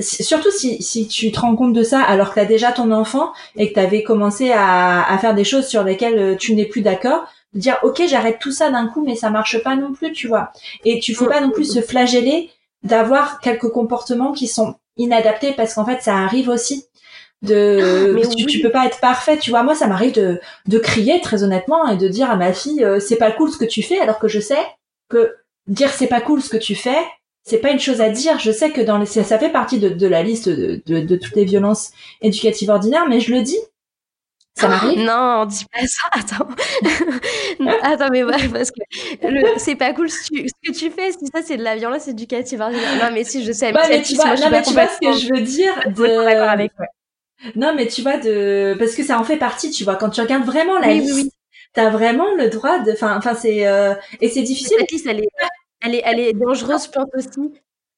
surtout si, si tu te rends compte de ça alors que t'as déjà ton enfant et que t'avais commencé à, à faire des choses sur lesquelles euh, tu n'es plus d'accord de dire ok j'arrête tout ça d'un coup mais ça marche pas non plus tu vois. Et tu faut pas non plus se flageller d'avoir quelques comportements qui sont inadaptés parce qu'en fait ça arrive aussi de mais tu, peux pas être parfait tu vois. Moi ça m'arrive de de crier très honnêtement et de dire à ma fille euh, c'est pas cool ce que tu fais alors que je sais que dire c'est pas cool ce que tu fais c'est pas une chose à dire je sais que dans les ça, fait partie de, de la liste de, de, de toutes les violences éducatives ordinaires mais je le dis ça m'arrive Non, dis pas ça. Attends. attends, mais ouais, parce que c'est pas cool ce, que tu fais. Si ça, c'est de la violence éducative. ordinaire Non, mais si, je sais. Ouais, mais tu vois, non, mais tu vois ce que je veux dire. De... Avec, ouais. Non, mais tu vois, de parce que ça en fait partie, tu vois. Quand tu regardes vraiment la liste, oui, t'as vraiment le droit de. Enfin, enfin, c'est euh... et c'est difficile. Cette liste, elle est, elle est, elle est dangereuse, je pense aussi,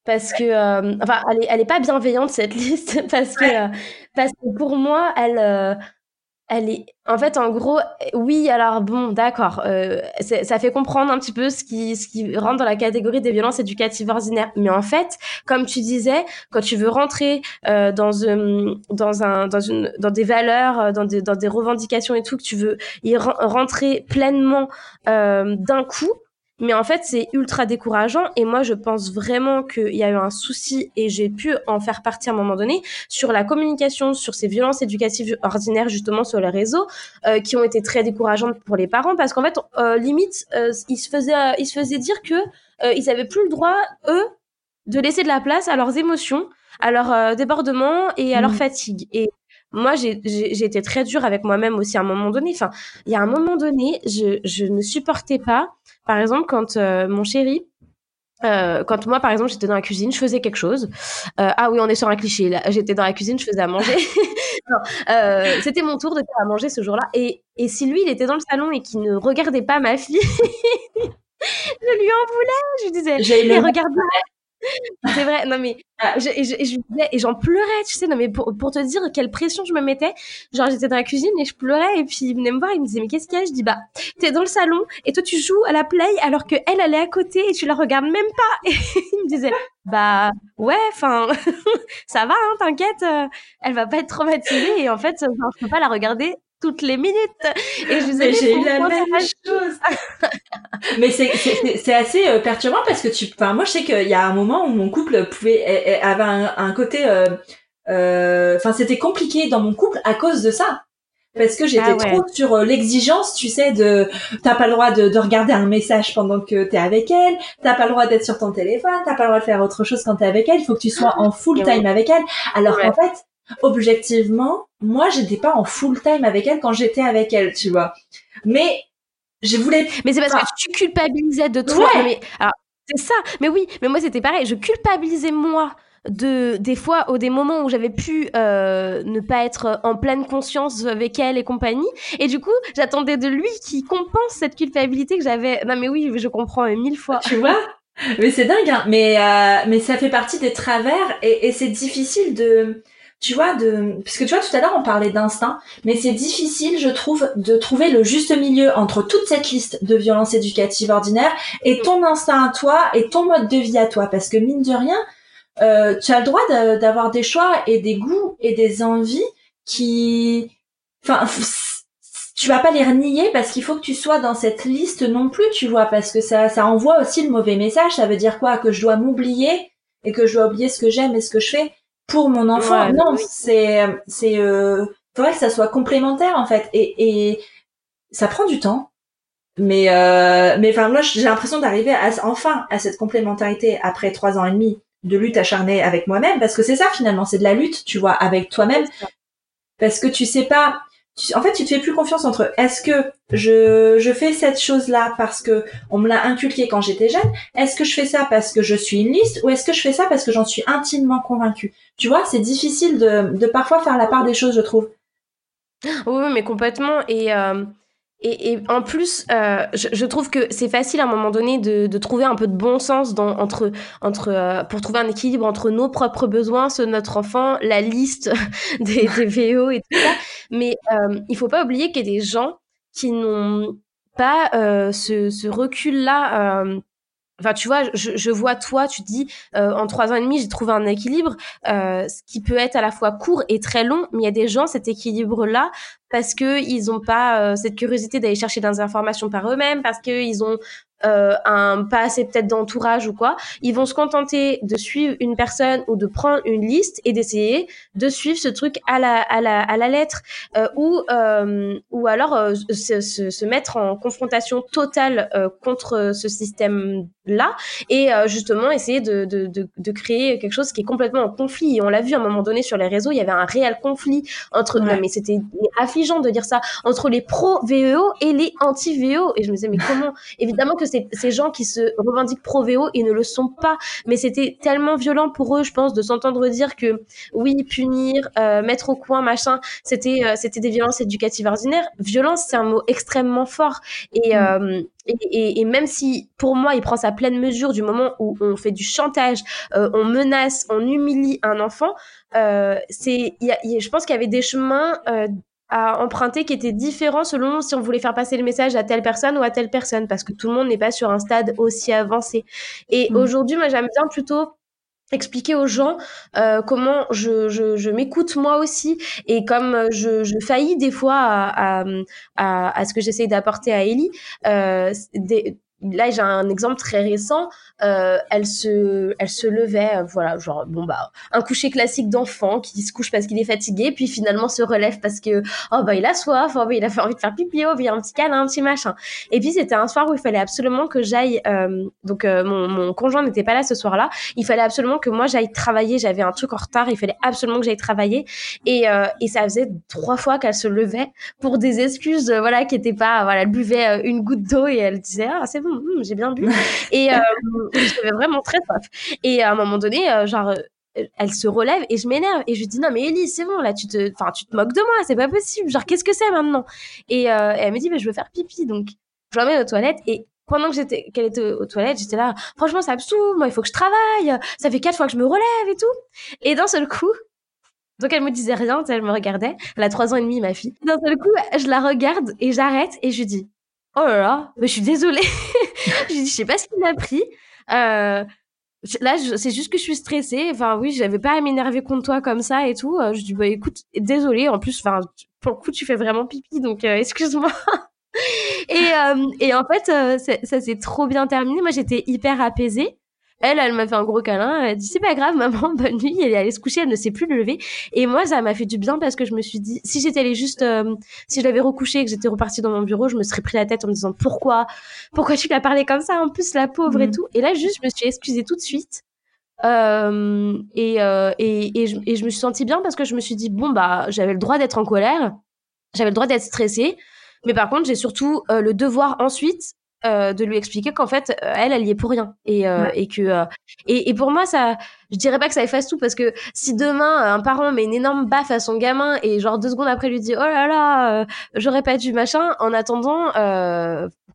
parce que, euh... enfin, elle est, elle est pas bienveillante cette liste, parce que, euh... parce que pour moi, elle, euh, elle est en fait en gros oui alors bon d'accord euh, ça fait comprendre un petit peu ce qui ce qui rentre dans la catégorie des violences éducatives ordinaires. Mais en fait comme tu disais quand tu veux rentrer euh, dans un dans un dans une dans des valeurs dans des dans des revendications et tout que tu veux y rentrer pleinement euh, d'un coup mais en fait, c'est ultra décourageant. Et moi, je pense vraiment qu'il y a eu un souci, et j'ai pu en faire partie à un moment donné, sur la communication, sur ces violences éducatives ordinaires, justement, sur les réseaux, euh, qui ont été très décourageantes pour les parents. Parce qu'en fait, euh, limite, euh, ils, se faisaient, ils se faisaient dire que ils avaient plus le droit, eux, de laisser de la place à leurs émotions, à leur débordement et à leur mmh. fatigue. Et moi, j'ai été très dure avec moi-même aussi à un moment donné. Enfin, il y a un moment donné, je, je ne supportais pas, par exemple, quand euh, mon chéri, euh, quand moi, par exemple, j'étais dans la cuisine, je faisais quelque chose. Euh, ah oui, on est sur un cliché. Là, j'étais dans la cuisine, je faisais à manger. euh, c'était mon tour de faire à manger ce jour-là. Et, et si lui, il était dans le salon et qu'il ne regardait pas ma fille, je lui en voulais. Je lui disais, mais regarde c'est vrai, non mais ah. je, et, je, et j'en pleurais, tu sais, non mais pour, te dire quelle pression je me mettais, genre j'étais dans la cuisine et je pleurais et puis il venait me voir, il me disait mais qu'est-ce qu'il y a? Je dis bah t'es dans le salon et toi tu joues à la play alors que elle est à côté et tu la regardes même pas. Et il me disait bah ouais, enfin ça va, hein, t'inquiète, euh, elle va pas être traumatisée et en fait je peux pas la regarder toutes les minutes. Et je disais, j'ai eu la même chose. Mais c'est assez euh, perturbant parce que tu, enfin, moi, je sais qu'il y a un moment où mon couple pouvait, avait un, côté, euh, euh, enfin, c'était compliqué dans mon couple à cause de ça. Parce que j'étais ah trop sur l'exigence, tu sais, de t'as pas le droit de, de, regarder un message pendant que t'es avec elle, t'as pas le droit d'être sur ton téléphone, t'as pas le droit de faire autre chose quand t'es avec elle, il faut que tu sois en full time avec elle. Alors qu'en fait, objectivement, moi, j'étais pas en full time avec elle quand j'étais avec elle, tu vois. Mais je voulais. Mais c'est parce que tu culpabilisais de toi. Mais, alors, c'est ça. Mais oui, mais moi, c'était pareil. Je culpabilisais moi de des fois ou des moments où j'avais pu euh, ne pas être en pleine conscience avec elle et compagnie et du coup j'attendais de lui qui compense cette culpabilité que j'avais non mais oui je comprends mille fois tu vois? Mais c'est dingue hein mais euh, mais ça fait partie des travers et, et c'est difficile de tu vois, de, puisque tu vois, tout à l'heure, on parlait d'instinct, mais c'est difficile, je trouve, de trouver le juste milieu entre toute cette liste de violences éducatives ordinaires et ton instinct à toi et ton mode de vie à toi. Parce que mine de rien, euh, tu as le droit d'avoir des choix et des goûts et des envies qui, enfin, tu vas pas les renier parce qu'il faut que tu sois dans cette liste non plus, tu vois, parce que ça, ça envoie aussi le mauvais message. Ça veut dire quoi? Que je dois m'oublier et que je dois oublier ce que j'aime et ce que je fais pour mon enfant. non, c'est c'est euh, faudrait que ça soit complémentaire en fait. Et, et ça prend du temps. Mais euh, mais enfin moi j'ai l'impression d'arriver à, enfin à cette complémentarité après trois ans et demi de lutte acharnée avec moi-même. Parce que c'est ça finalement c'est de la lutte tu vois avec toi-même. Parce que tu sais pas en fait, tu te fais plus confiance entre est-ce que je, je fais cette chose-là parce que on me l'a inculqué quand j'étais jeune, est-ce que je fais ça parce que je suis une liste ou est-ce que je fais ça parce que j'en suis intimement convaincue? Tu vois, c'est difficile de, de parfois faire la part des choses, je trouve. Oui, mais complètement. Et, euh, et, en plus, euh, je, trouve que c'est facile à un moment donné de, trouver un peu de bon sens entre, entre, euh, pour trouver un équilibre entre nos propres besoins, ceux de notre enfant, la liste des, des VO et tout ça. Mais euh, il faut pas oublier qu'il y a des gens qui n'ont pas euh, ce, ce recul-là Enfin, tu vois, je, je, vois toi, tu dis, euh, en trois ans et demi, j'ai trouvé un équilibre, euh, ce qui peut être à la fois court et très long, mais il y a des gens, cet équilibre-là, parce que ils n'ont pas euh, cette curiosité d'aller chercher des informations par eux-mêmes, parce qu'ils ont euh, un pas assez peut-être d'entourage ou quoi, ils vont se contenter de suivre une personne ou de prendre une liste et d'essayer de suivre ce truc à la à la à la lettre euh, ou euh, ou alors euh, se, se, se, mettre en confrontation totale euh, contre ce système là et justement essayer de, de, de, de, créer quelque chose qui est complètement en conflit. Et on l'a vu à un moment donné sur les réseaux il y avait un réel conflit entre ouais. mais c'était affligeant de dire ça entre les pro VEO et les anti VEO et je me disais mais comment? Évidemment que ces gens qui se revendiquent pro-VO, ils ne le sont pas. Mais c'était tellement violent pour eux, je pense, de s'entendre dire que oui, punir, euh, mettre au coin, machin, c'était euh, c'était des violences éducatives ordinaires. Violence, c'est un mot extrêmement fort. Et, mm. euh, et, et, même si pour moi il prend sa pleine mesure du moment où on fait du chantage, on menace, on humilie un enfant, c'est, je pense qu'il y avait des chemins à emprunter qui était différent selon si on voulait faire passer le message à telle personne ou à telle personne, parce que tout le monde n'est pas sur un stade aussi avancé. Et mmh. aujourd'hui, moi, j'aime bien plutôt expliquer aux gens euh, comment je, je, je m'écoute moi aussi et comme je, je faillis des fois à, à, à, à ce que j'essaye d'apporter à Ellie, euh, des, là j'ai un exemple très récent euh, elle se elle se levait euh, voilà genre bon bah un coucher classique d'enfant qui se couche parce qu'il est fatigué puis finalement se relève parce que oh bah il a soif oh bah il a envie de faire pipi oh bah, il a un petit câlin un petit machin. Et puis c'était un soir où il fallait absolument que j'aille euh, donc euh, mon, mon conjoint n'était pas là ce soir-là. Il fallait absolument que moi j'aille travailler. J'avais un truc en retard. Il fallait absolument que j'aille travailler. Et euh, et ça faisait trois fois qu'elle se levait pour des excuses voilà qui étaient pas voilà elle buvait une goutte d'eau et elle disait ah c'est bon hmm, j'ai bien bu. Et j'avais vraiment très soif. Et à un moment donné, euh, genre, euh, elle se relève et je m'énerve et je lui dis non mais Ellie c'est bon là tu te enfin tu te moques de moi c'est pas possible. Genre qu'est-ce que c'est maintenant? Et, euh, elle me dit mais je veux faire pipi donc je l'emmène aux toilettes et pendant que j'étais qu'elle était aux toilettes j'étais là franchement ça me saoule. Moi il faut que je travaille. Ça fait quatre fois que je me relève et tout et d'un seul coup donc elle me disait rien elle me regardait. Elle a trois ans et demi ma fille. D'un seul coup je la regarde et j'arrête et je dis oh là là je suis désolée je dis je sais pas ce qu'il m'a pris euh, là, c'est juste que je suis stressée. Enfin, oui, j'avais pas à m'énerver contre toi comme ça et tout. Euh, je dis, bah écoute, désolée. En plus, enfin, pour le coup, tu fais vraiment pipi, donc euh, excuse-moi. et, euh, et en fait, ça s'est trop bien terminé. Moi, j'étais hyper apaisée. Elle, elle m'a fait un gros câlin. Elle a dit c'est pas grave, maman, bonne nuit. Elle est allée se coucher, elle ne sait plus le lever. Et moi, ça m'a fait du bien parce que je me suis dit, si j'étais allée juste, euh, si je l'avais recouché et que j'étais repartie dans mon bureau, je me serais pris la tête en me disant pourquoi, pourquoi tu l'as parlé comme ça en plus la pauvre et mm. tout? Et là, juste, je me suis excusée tout de suite. Euh, et, euh, et, et, je, et je me suis sentie bien parce que je me suis dit bon bah j'avais le droit d'être en colère, j'avais le droit d'être stressée, mais par contre j'ai surtout euh, le devoir ensuite euh, de lui expliquer qu'en fait euh, elle elle y est pour rien. Et euh, et que et, et, pour moi ça je dirais pas que ça efface tout parce que si demain un parent met une énorme baffe à son gamin et genre deux secondes après lui dit oh là là j'aurais pas dû machin en attendant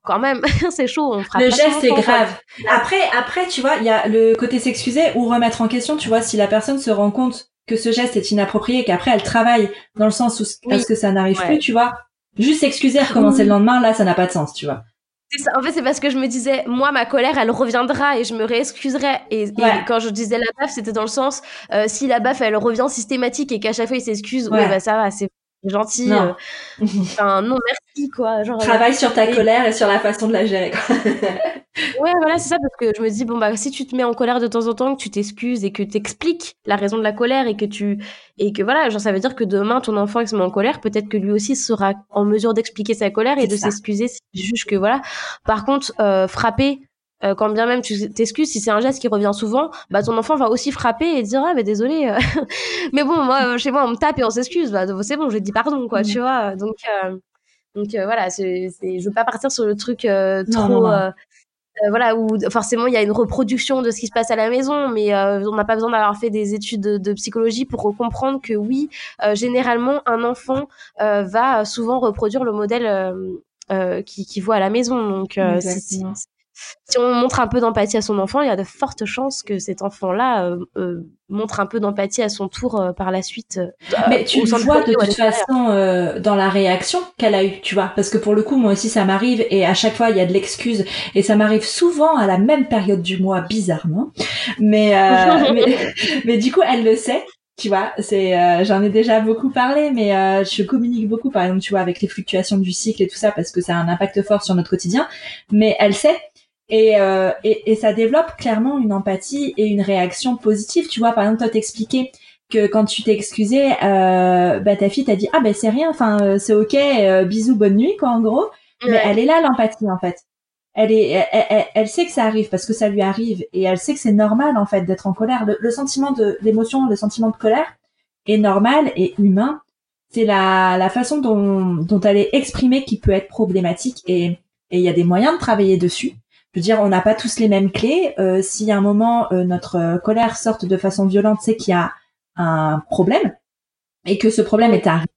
quand même c'est chaud on fera le geste est grave. après après tu vois il y a le côté s'excuser ou remettre en question tu vois si la personne se rend compte que ce geste est inapproprié qu'après elle travaille dans le sens où parce que ça n'arrive plus tu vois juste s'excuser recommencer le lendemain là ça n'a pas de sens tu vois en fait, c'est parce que je me disais, moi, ma colère, elle reviendra et je me réexcuserai. Et, quand je disais la baffe, c'était dans le sens, euh, si la baffe, elle revient systématique et qu'à chaque fois, il s'excuse, ouais. bah ça va, c'est gentil. Non. Euh, enfin, non, merci, quoi. Genre, Travaille sur ta colère et sur la façon de la gérer, quoi. ouais, voilà, c'est ça, parce que je me dis, bon, bah, si tu te mets en colère de temps en temps, que tu t'excuses et que t'expliques la raison de la colère et que tu, et que voilà, genre, ça veut dire que demain, ton enfant, il se met en colère, peut-être que lui aussi sera en mesure d'expliquer sa colère et de s'excuser si juge que voilà. Par contre, euh, frapper, euh, quand bien même tu t'excuses, si c'est un geste qui revient souvent, bah ton enfant va aussi frapper et dire ah mais désolé, euh. mais bon moi euh, chez moi on me tape et on s'excuse, bah c'est bon je dis pardon quoi, mmh. tu vois, donc donc voilà, c'est je veux pas partir sur le truc trop voilà où forcément il y a une reproduction de ce qui se passe à la maison, mais on n'a pas besoin d'avoir fait des études de, de, psychologie pour comprendre que oui généralement un enfant va souvent reproduire le modèle qui, qui voit à la maison, donc si on montre un peu d'empathie à son enfant, il y a de fortes chances que cet enfant-là euh, euh, montre un peu d'empathie à son tour euh, par la suite. Mais tu le vois de toute façon dans la réaction qu'elle a eue, tu vois, parce que pour le coup, moi aussi, ça m'arrive et à chaque fois, il y a de l'excuse et ça m'arrive souvent à la même période du mois, bizarrement. Mais, mais, mais, du coup, elle le sait tu vois c'est j'en ai déjà beaucoup parlé mais je communique beaucoup par exemple tu vois avec les fluctuations du cycle et tout ça parce que ça a un impact fort sur notre quotidien mais elle sait et, euh, et, et, ça développe clairement une empathie et une réaction positive. Tu vois, par exemple, toi t'expliquer que quand tu t'es excusé, euh, bah, ta fille t'a dit ah ben c'est rien, enfin euh, c'est ok, euh, bisous, bonne nuit quoi en gros. Mais elle est là l'empathie en fait. Elle est, elle, elle, sait que ça arrive parce que ça lui arrive et elle sait que c'est normal en fait d'être en colère. Le, le sentiment de l'émotion, le sentiment de colère est normal et humain. C'est la, la façon dont, dont elle est exprimée qui peut être problématique et il y a des moyens de travailler dessus je veux dire, on n'a pas tous les mêmes clés. Euh, si à un moment euh, notre euh, colère sorte de façon violente, c'est qu'il y a un problème et que ce problème est arrivé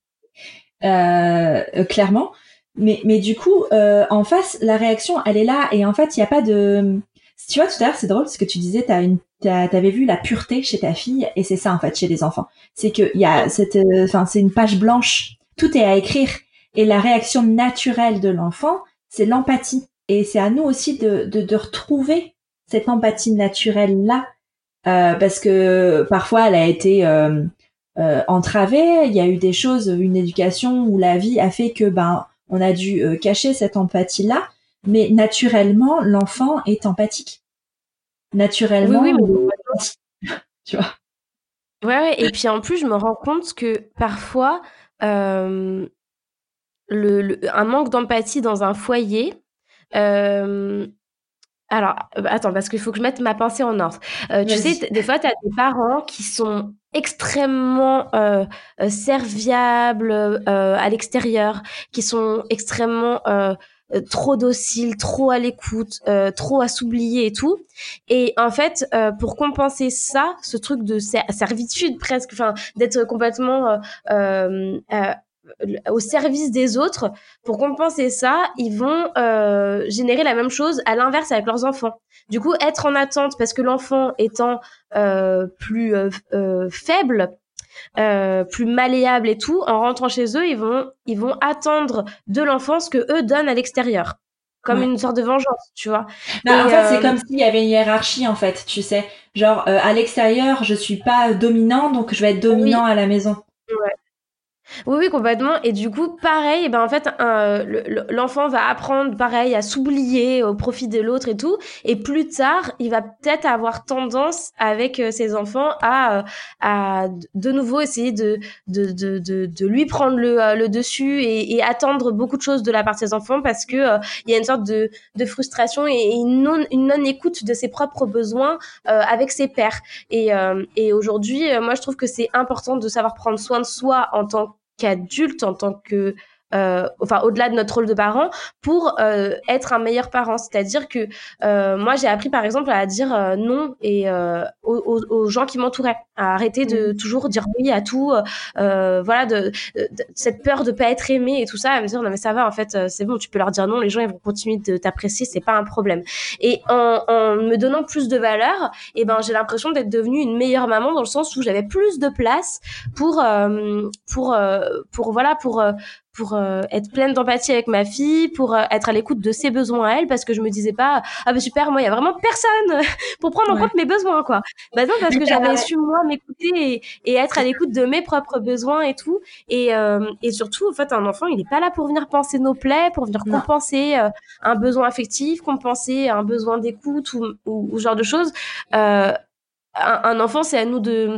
euh, clairement. Mais, mais du coup, en face, la réaction, elle est là et en fait, il n'y a pas de. Tu vois, tout à l'heure, c'est drôle parce que tu disais, t'as une, t'avais vu la pureté chez ta fille et c'est ça en fait chez les enfants. C'est que il y a cette, enfin, c'est une page blanche. Tout est à écrire et la réaction naturelle de l'enfant, c'est l'empathie et c'est à nous aussi de, de, de retrouver cette empathie naturelle là, euh, parce que parfois elle a été euh, euh, entravée. Il y a eu des choses, une éducation où la vie a fait que ben on a dû cacher cette empathie là. mais naturellement, l'enfant est empathique. Naturellement, oui, tu vois? Ouais, et puis en plus, je me rends compte que parfois, le, un manque d'empathie dans un foyer. Euh, alors, euh, attends, parce qu'il faut que je mette ma pensée en ordre. tu sais, des fois, tu as des parents qui sont extrêmement serviables à l'extérieur, qui sont extrêmement euh, trop docile, trop à l'écoute, euh, trop à s'oublier et tout. Et en fait, euh, pour compenser ça, ce truc de servitude presque, enfin d'être complètement au service des autres, pour compenser ça, ils vont générer la même chose à l'inverse avec leurs enfants. Du coup, être en attente parce que l'enfant étant plus faible, euh, plus malléables et tout, en rentrant chez eux, ils vont, ils vont attendre de l'enfance que eux donnent à l'extérieur. Comme une sorte de vengeance, tu vois. Bah, en fait, c'est euh, comme s'il y avait une hiérarchie, en fait, tu sais. Genre, euh, à l'extérieur, je suis pas dominant, donc je vais être dominant à la maison. Ouais. Oui, oui, complètement. Et du coup, pareil, ben en fait, l'enfant va apprendre, pareil, à s'oublier au profit de l'autre et tout. Et plus tard, il va peut-être avoir tendance avec euh, ses enfants à, euh, à de nouveau essayer de, de, de, de, de lui prendre le, euh, le dessus et, attendre beaucoup de choses de la part de ses enfants parce que il y a une sorte de, de frustration et une non, une non écoute de ses propres besoins avec ses pères. Et, et aujourd'hui, moi, je trouve que c'est important de savoir prendre soin de soi en tant qu'adulte, en tant que euh, enfin au-delà de notre rôle de parent, pour euh, être un meilleur parent. C'est-à-dire que euh, moi j'ai appris par exemple à dire euh, non et euh, aux, aux, gens qui m'entouraient, à arrêter de mmh. toujours dire oui à tout, voilà, de, cette peur de pas être aimé et tout ça, à me dire non mais ça va en fait c'est bon, tu peux leur dire non, les gens ils vont continuer de t'apprécier, c'est pas un problème. Et en, en, me donnant plus de valeur, et eh ben j'ai l'impression d'être devenue une meilleure maman dans le sens où j'avais plus de place pour pour pour voilà pour pour euh, être pleine d'empathie avec ma fille, pour euh, être à l'écoute de ses besoins à elle, parce que je me disais pas ah ben super moi il y a vraiment personne pour prendre en compte mes besoins quoi. Bah non parce que j'avais su moi m'écouter et, être à l'écoute de mes propres besoins et tout. Et euh, et surtout en fait un enfant il est pas là pour venir penser nos plaies, pour venir compenser un besoin affectif, compenser un besoin d'écoute ou, ou, ce genre de choses. Un, un enfant c'est à nous de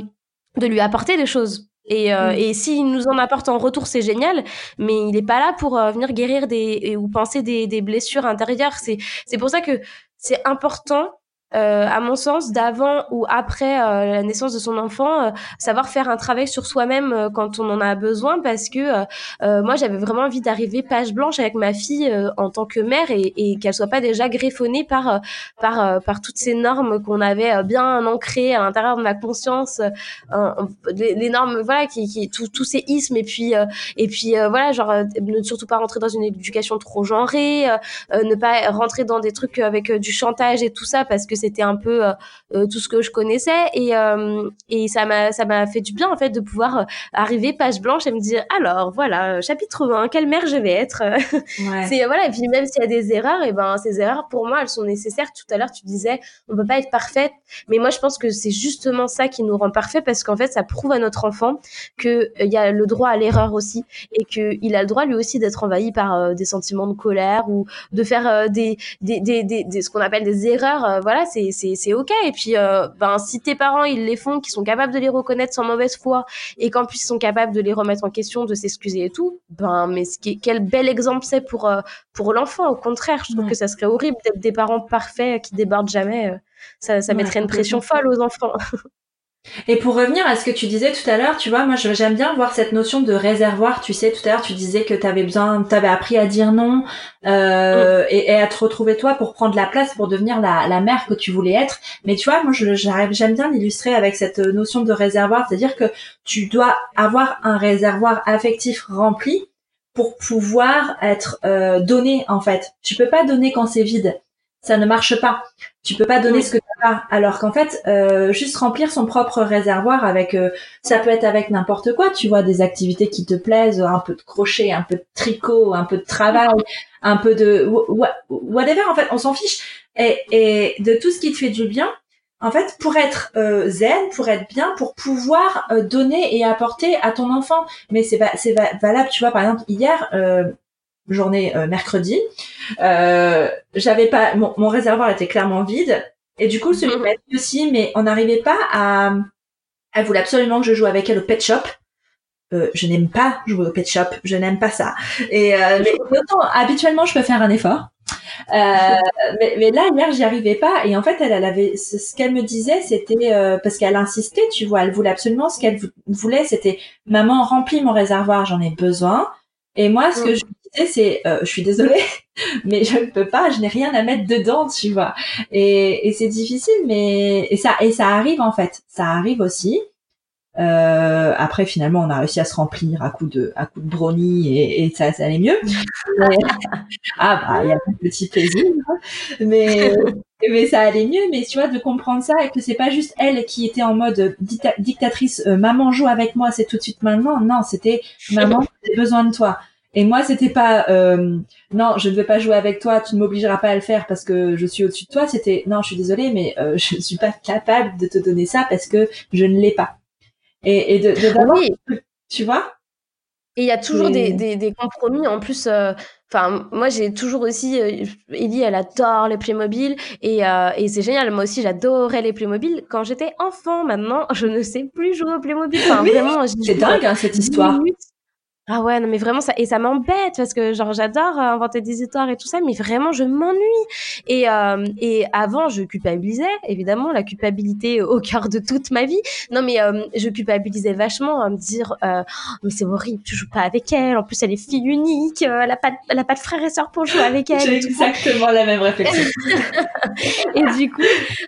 de lui apporter des choses et, euh, mm. et s'il nous en apporte en retour, c'est génial, mais il n'est pas là pour euh, venir guérir des, ou penser des, des blessures intérieures. C'est pour ça que c'est important euh, à mon sens, d'avant ou après euh, la naissance de son enfant, euh, savoir faire un travail sur soi-même quand on en a besoin, parce que moi, j'avais vraiment envie d'arriver page blanche avec ma fille en tant que mère et, et qu'elle soit pas déjà griffonnée par par par toutes ces normes qu'on avait bien ancrées à l'intérieur de ma conscience, les, normes, voilà, qui, qui tous ces ismes et puis et puis voilà, genre ne surtout pas rentrer dans une éducation trop genrée, ne pas rentrer dans des trucs avec du chantage et tout ça, parce que c'était un peu euh, euh, tout ce que je connaissais et euh, et ça m'a ça m'a fait du bien en fait de pouvoir arriver page blanche et me dire alors voilà chapitre 1 quelle mère je vais être c'est voilà et puis même s'il y a des erreurs et ben ces erreurs pour moi elles sont nécessaires. Tout à l'heure tu disais on peut pas être parfaite mais moi je pense que c'est justement ça qui nous rend parfait parce qu'en fait ça prouve à notre enfant que il y a le droit à l'erreur aussi et que il a le droit lui aussi d'être envahi par des sentiments de colère ou de faire des, des, des, des, ce qu'on appelle des erreurs voilà c'est c'est ok. Et puis euh, ben si tes parents ils les font, qui sont capables de les reconnaître sans mauvaise foi et qu'en plus ils sont capables de les remettre en question, de s'excuser et tout, ben mais ce qui, quel bel exemple c'est pour euh, pour l'enfant. Au contraire, je trouve que ça serait horrible d'être des parents parfaits qui débordent jamais. Euh, ça, ça mettrait une pression folle aux enfants. Et pour revenir à ce que tu disais tout à l'heure, tu vois, moi j'aime bien voir cette notion de réservoir. Tu sais, tout à l'heure tu disais que tu avais besoin, tu avais appris à dire non euh, mm. et, et, à te retrouver toi pour prendre la place, pour devenir la, la mère que tu voulais être. Mais tu vois, moi j'aime bien l'illustrer avec cette notion de réservoir, c'est-à-dire que tu dois avoir un réservoir affectif rempli pour pouvoir être euh, donné en fait. Tu peux pas donner quand c'est vide ça ne marche pas. Tu peux pas donner ce que Alors qu'en fait, euh, juste remplir son propre réservoir avec, euh, ça peut être avec n'importe quoi. Tu vois, des activités qui te plaisent, un peu de crochet, un peu de tricot, un peu de travail, un peu de whatever. En fait, on s'en fiche. Et, et de tout ce qui te fait du bien. En fait, pour être euh, zen, pour être bien, pour pouvoir donner et apporter à ton enfant. Mais c'est c'est valable. Tu vois, par exemple, hier journée mercredi. J'avais pas mon, mon, réservoir était clairement vide et du coup celui de aussi, mais on n'arrivait pas à. Elle voulait absolument que je joue avec elle au pet shop. Euh, je n'aime pas jouer au pet shop, je n'aime pas ça. Et euh, mais habituellement, je peux faire un effort. Euh, mais, mais, là hier j'y arrivais pas et en fait elle, elle avait ce qu'elle me disait c'était euh, parce qu'elle insistait tu vois elle voulait absolument ce qu'elle voulait c'était maman remplis mon réservoir j'en ai besoin et moi ce que mm. je c'est euh, je suis désolée mais je ne peux pas je n'ai rien à mettre dedans tu vois et, et c'est difficile mais et ça et ça arrive en fait ça arrive aussi euh, après, finalement, on a réussi à se remplir à coup de à coup de brownie et, et ça, ça allait mieux. ah bah, il y a un petit plaisir, hein. mais mais ça allait mieux. Mais tu vois, de comprendre ça et que c'est pas juste elle qui était en mode dictatrice, euh, maman joue avec moi, c'est tout de suite maintenant. Non, c'était maman, j'ai besoin de toi. Et moi, c'était pas euh, non, je ne vais pas jouer avec toi, tu ne m'obligeras pas à le faire parce que je suis au-dessus de toi. C'était non, je suis désolée, mais euh, je ne suis pas capable de te donner ça parce que je ne l'ai pas et, et de, de oui. tu vois? Et il y a toujours des, des, des, compromis. En plus, euh, enfin, moi, j'ai toujours aussi. Euh, Ellie, elle adore les Playmobil. Et, euh, et c'est génial. Moi aussi, j'adorais les Playmobil. Quand j'étais enfant, maintenant, je ne sais plus jouer au Playmobil. Enfin, vraiment. C'est dingue, hein, cette histoire. Ah ouais, non mais vraiment ça et ça m'embête parce que genre j'adore euh, inventer des histoires et tout ça, mais vraiment je m'ennuie. Et euh, et avant je culpabilisais évidemment la culpabilité au cœur de toute ma vie. Non mais euh, je culpabilisais vachement à me dire euh, mais c'est horrible, tu joues pas avec elle. En plus elle est fille unique, elle a pas de, elle a pas de frères et sœurs pour jouer avec elle. J'ai exactement la même réflexion. et du coup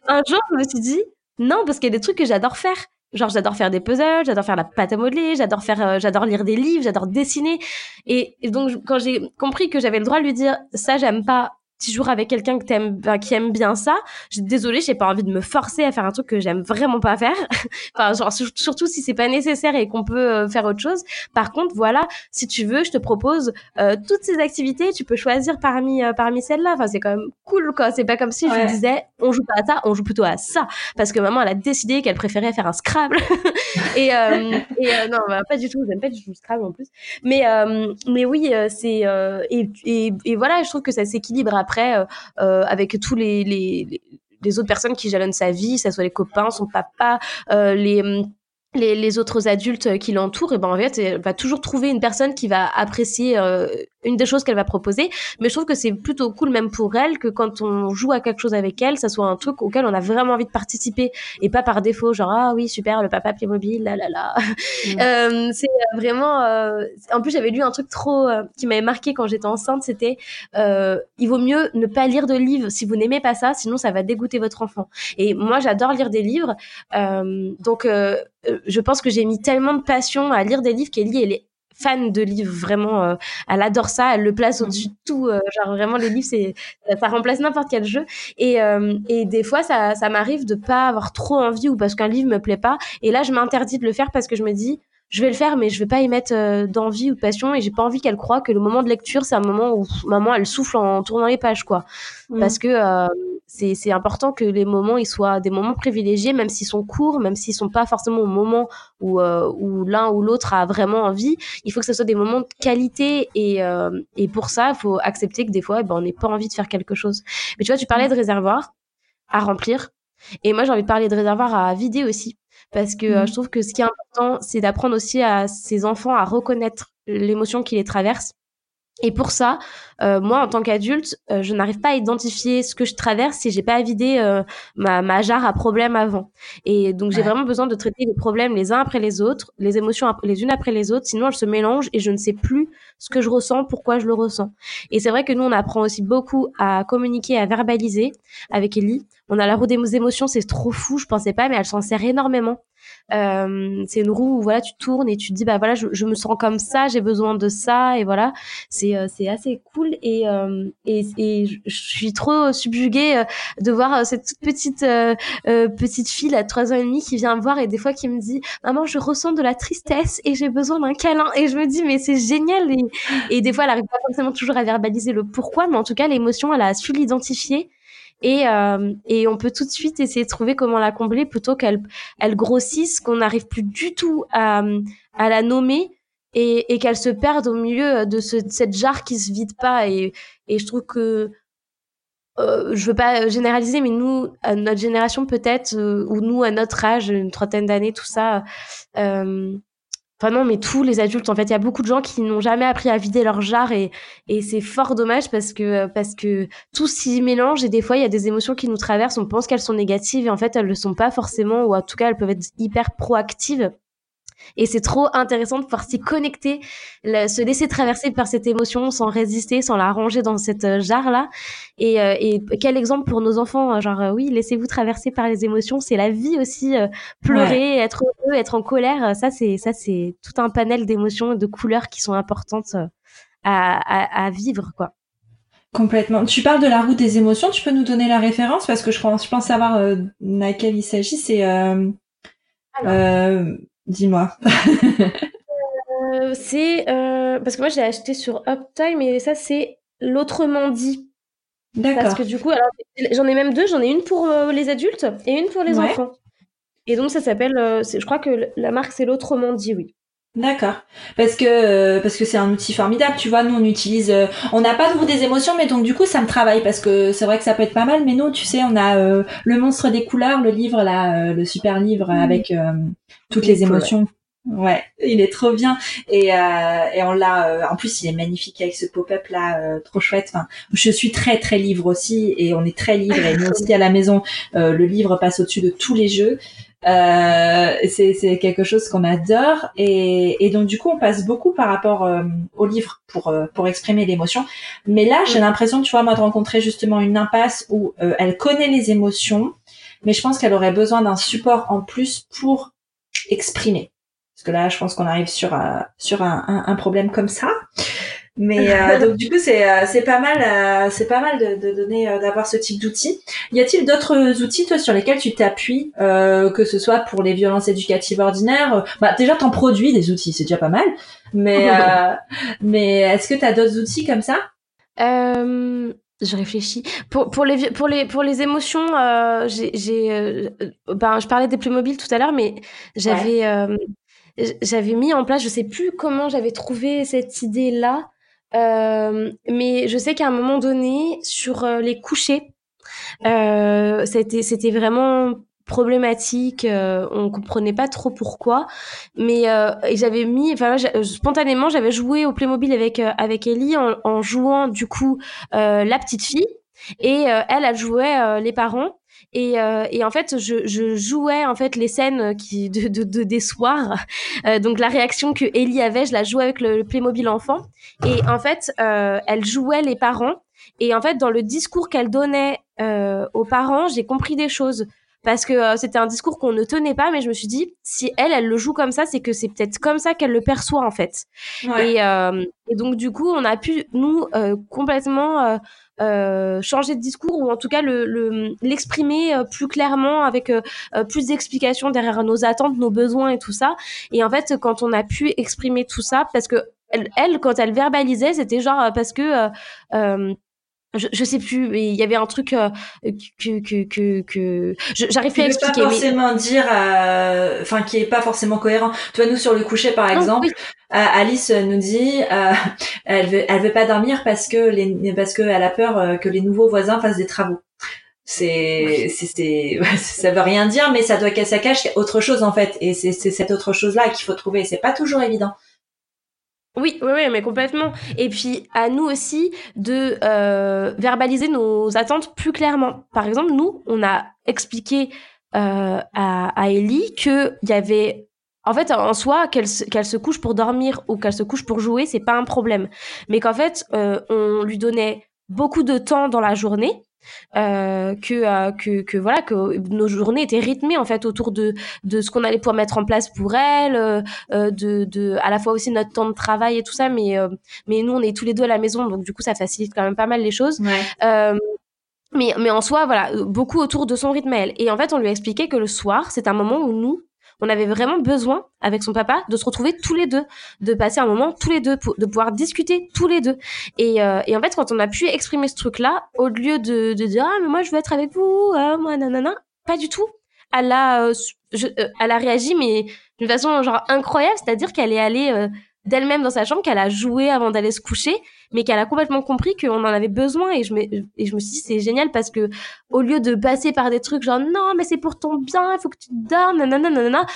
un jour je me suis dit non parce qu'il y a des trucs que j'adore faire Genre, j'adore faire des puzzles, j'adore faire la pâte à modeler, j'adore faire, euh, j'adore lire des livres, j'adore dessiner. Et, et donc, quand j'ai compris que j'avais le droit de lui dire, ça, j'aime pas, petit jour avec quelqu'un que t'aimes, qui aime bien ça, désolée, j'ai pas envie de me forcer à faire un truc que j'aime vraiment pas faire. enfin, genre, surtout si c'est pas nécessaire et qu'on peut euh, faire autre chose. Par contre, voilà, si tu veux, je te propose euh, toutes ces activités, tu peux choisir parmi euh, parmi celles-là. Enfin, c'est quand même cool, quoi. C'est pas comme si je disais, on joue pas à ça, on joue plutôt à ça, parce que maman, elle a décidé qu'elle préférait faire un Scrabble. et et non, bah, pas du tout, j'aime pas du tout le Scrabble en plus. Mais mais oui, c'est et, et, et voilà, je trouve que ça s'équilibre après euh, euh, avec tous les, les, autres personnes qui jalonnent sa vie, que ce soit les copains, son papa, euh, les les, les, autres adultes qui l'entourent, et ben en fait, elle va toujours trouver une personne qui va apprécier euh, une des choses qu'elle va proposer. Mais je trouve que c'est plutôt cool même pour elle que quand on joue à quelque chose avec elle, ça soit un truc auquel on a vraiment envie de participer et pas par défaut, genre ah oui super le papa Playmobil, là là là. euh, c'est vraiment. Euh... En plus j'avais lu un truc trop euh, qui m'avait marqué quand j'étais enceinte, c'était euh, il vaut mieux ne pas lire de livres si vous n'aimez pas ça, sinon ça va dégoûter votre enfant. Et moi j'adore lire des livres, donc euh, je pense que j'ai mis tellement de passion à lire des livres qu'Ellie, elle est fan de livres vraiment euh, elle adore ça elle le place mmh. au-dessus de tout euh, genre vraiment les livres c'est ça remplace n'importe quel jeu et et des fois ça ça m'arrive de pas avoir trop envie ou parce qu'un livre me plaît pas et là je m'interdis de le faire parce que je me dis je vais le faire, mais je vais pas y mettre euh, d'envie ou de passion et j'ai pas envie qu'elle croie que le moment de lecture, c'est un moment où maman, elle souffle en tournant les pages, quoi. Mmh. Parce que euh, c'est important que les moments, ils soient des moments privilégiés, même s'ils sont courts, même s'ils sont pas forcément au moment où, euh, où l'un ou l'autre a vraiment envie. Il faut que ce soit des moments de qualité et, et pour ça, il faut accepter que des fois, eh ben, on n'ait pas envie de faire quelque chose. Mais tu vois, tu parlais de réservoir à remplir. Et moi, j'ai envie de parler de réservoir à vider aussi parce que euh, mmh. je trouve que ce qui est important, c'est d'apprendre aussi à ses enfants à reconnaître l'émotion qui les traverse. Et pour ça, euh, moi, en tant qu'adulte, euh, je n'arrive pas à identifier ce que je traverse si j'ai pas vidé euh, ma, ma jarre à problème avant. Et donc, j'ai vraiment besoin de traiter les problèmes les uns après les autres, les émotions les unes après les autres. Sinon, elles se mélangent et je ne sais plus ce que je ressens, pourquoi je le ressens. Et c'est vrai que nous, on apprend aussi beaucoup à communiquer, à verbaliser avec Ellie. On a la roue des émotions, c'est trop fou, je pensais pas, mais elle s'en sert énormément. Euh, c'est une roue où voilà, tu tournes et tu te dis bah voilà, je, je me sens comme ça, j'ai besoin de ça et voilà, c'est euh, c'est assez cool et, euh, et et je suis trop subjuguée euh, de voir cette toute petite petite fille à trois ans et demi qui vient me voir et des fois qui me dit maman je ressens de la tristesse et j'ai besoin d'un câlin et je me dis mais c'est génial! Et, et des fois elle arrive pas forcément toujours à verbaliser le pourquoi mais en tout cas l'émotion elle a su l'identifier et, euh, et on peut tout de suite essayer de trouver comment la combler plutôt qu'elle elle grossisse, qu'on n'arrive plus du tout à, à la nommer et, et qu'elles se perdent au milieu de, ce, cette jarre qui se vide pas. Et, et je trouve que euh, je veux pas généraliser, mais nous, notre génération peut-être, euh, ou nous à notre âge, une trentaine d'années, tout ça. Euh, enfin non, mais tous les adultes, en fait, il y a beaucoup de gens qui n'ont jamais appris à vider leur jarre et, et c'est fort dommage parce que parce que tout s'y mélange et des fois il y a des émotions qui nous traversent, on pense qu'elles sont négatives et en fait elles le sont pas forcément ou en tout cas elles peuvent être hyper proactives. Et c'est trop intéressant de pouvoir s'y connecter, se laisser traverser par cette émotion sans résister, sans la ranger dans cette euh, jarre-là. Et, euh, et, quel exemple pour nos enfants, hein, genre euh, oui, laissez-vous traverser par les émotions, c'est la vie aussi. pleurer, être heureux, être en colère, ça c'est ça c'est tout un panel d'émotions et de couleurs qui sont importantes à, à, vivre, quoi. Complètement. Tu parles de la route des émotions. Tu peux nous donner la référence? Parce que je pense, je pense savoir euh, laquelle il s'agit. C'est Dis-moi. Euh, c'est euh, parce que moi j'ai acheté sur Uptime et ça c'est l'autrement dit. D'accord. Parce que du coup, j'en ai même deux. J'en ai une pour euh, les adultes et une pour les enfants. Et donc ça s'appelle, je crois que la marque c'est l'autrement dit, oui. D'accord. Parce que parce que c'est un outil formidable. Tu vois, nous on utilise, on n'a pas de des émotions, mais donc du coup ça me travaille parce que c'est vrai que ça peut être pas mal. Mais nous, tu sais, on a le monstre des couleurs, le livre là, le super livre avec toutes les émotions. Ouais, il est trop bien et euh, et on l'a. Euh, en plus, il est magnifique avec ce pop-up là, euh, trop chouette. Enfin, je suis très très livre aussi et on est très livre et nous aussi à la maison, le livre passe au-dessus de tous les jeux. C'est c'est quelque chose qu'on adore et et donc du coup on passe beaucoup par rapport au livre pour pour exprimer l'émotion. Mais là, j'ai l'impression, tu vois, moi de rencontrer justement une impasse où elle connaît les émotions, mais je pense qu'elle aurait besoin d'un support en plus pour exprimer. Parce que là, je pense qu'on arrive sur euh, sur un, un, problème comme ça. Mais euh, donc du coup, c'est euh, c'est pas mal, c'est pas mal de, de donner d'avoir ce type d'outils. Y a-t-il d'autres outils toi sur lesquels tu t'appuies, que ce soit pour les violences éducatives ordinaires Bah déjà, t'en produis des outils, c'est déjà pas mal. Mais mais est-ce que t'as d'autres outils comme ça? Je réfléchis. Pour, pour, les, pour, les, pour les émotions, euh, j'ai, euh, ben, je parlais des plus mobiles tout à l'heure, mais j'avais, euh, j'avais mis en place, je sais plus comment j'avais trouvé cette idée-là, mais je sais qu'à un moment donné, sur les couchers, c'était, c'était vraiment problématique euh, on comprenait pas trop pourquoi. Mais euh, j'avais mis enfin spontanément j'avais joué au Playmobil avec euh, avec Ellie en, en, jouant du coup euh, la petite fille. Et euh, elle elle jouait les parents et, et, en fait je, je, jouais en fait les scènes qui de, de, de des soirs. Donc la réaction que Ellie avait je la jouais avec le, le Playmobil enfant. Et en fait elle jouait les parents. Et en fait dans le discours qu'elle donnait aux parents j'ai compris des choses parce que euh, c'était un discours qu'on ne tenait pas, mais je me suis dit, si elle, elle le joue comme ça, c'est que c'est peut-être comme ça qu'elle le perçoit en fait. Et, euh, et, donc du coup, on a pu nous euh, complètement euh, changer de discours ou en tout cas le l'exprimer plus clairement avec plus d'explications derrière nos attentes, nos besoins et tout ça. Et en fait, quand on a pu exprimer tout ça, parce que elle, elle quand elle verbalisait, c'était genre parce que je, je sais plus, mais il y avait un truc euh, que que que, que... j'arrive plus à expliquer. Pas forcément dire, euh, enfin qui est pas forcément cohérent. Tu vois, nous sur le coucher par exemple, Alice nous dit, euh, elle veut elle veut pas dormir parce que les parce que elle a peur que les nouveaux voisins fassent des travaux. C'est c'est ça veut rien dire, mais ça doit ça cache autre chose en fait, et c'est c'est cette autre chose là qu'il faut trouver. C'est pas toujours évident. Oui, oui, oui, mais complètement. Et puis à nous aussi de euh, verbaliser nos attentes plus clairement. Par exemple, nous, on a expliqué euh, à, à Ellie qu'il y avait en fait, en soi, qu'elle se, se couche pour dormir ou qu'elle se couche pour jouer, c'est pas un problème. Mais qu'en fait, euh, on lui donnait beaucoup de temps dans la journée euh, que, euh, que, que voilà que nos journées étaient rythmées en fait autour de de ce qu'on allait pouvoir mettre en place pour elle euh, euh de, de à la fois aussi notre temps de travail et tout ça. Mais euh, mais nous on est tous les deux à la maison donc du coup ça facilite quand même pas mal les choses. Ouais. mais mais en soi voilà beaucoup autour de son rythme elle. Et en fait on lui a expliqué que le soir c'est un moment où nous on avait vraiment besoin, avec son papa, de se retrouver tous les deux, de passer un moment tous les deux, de pouvoir discuter tous les deux. Et, euh, et en fait, quand on a pu exprimer ce truc-là, au lieu de, dire ah mais moi je veux être avec vous, ah, moi nanana, pas du tout. Elle a, euh, euh, elle a réagi mais d'une façon genre incroyable, c'est-à-dire qu'elle est allée d'elle-même dans sa chambre, qu'elle a joué avant d'aller se coucher, mais qu'elle a complètement compris qu'on en avait besoin. Et je me, et je me suis dit, c'est génial parce que au lieu de passer par des trucs genre, non, mais c'est pour ton bien, il faut que tu dormes, nanana, nanana,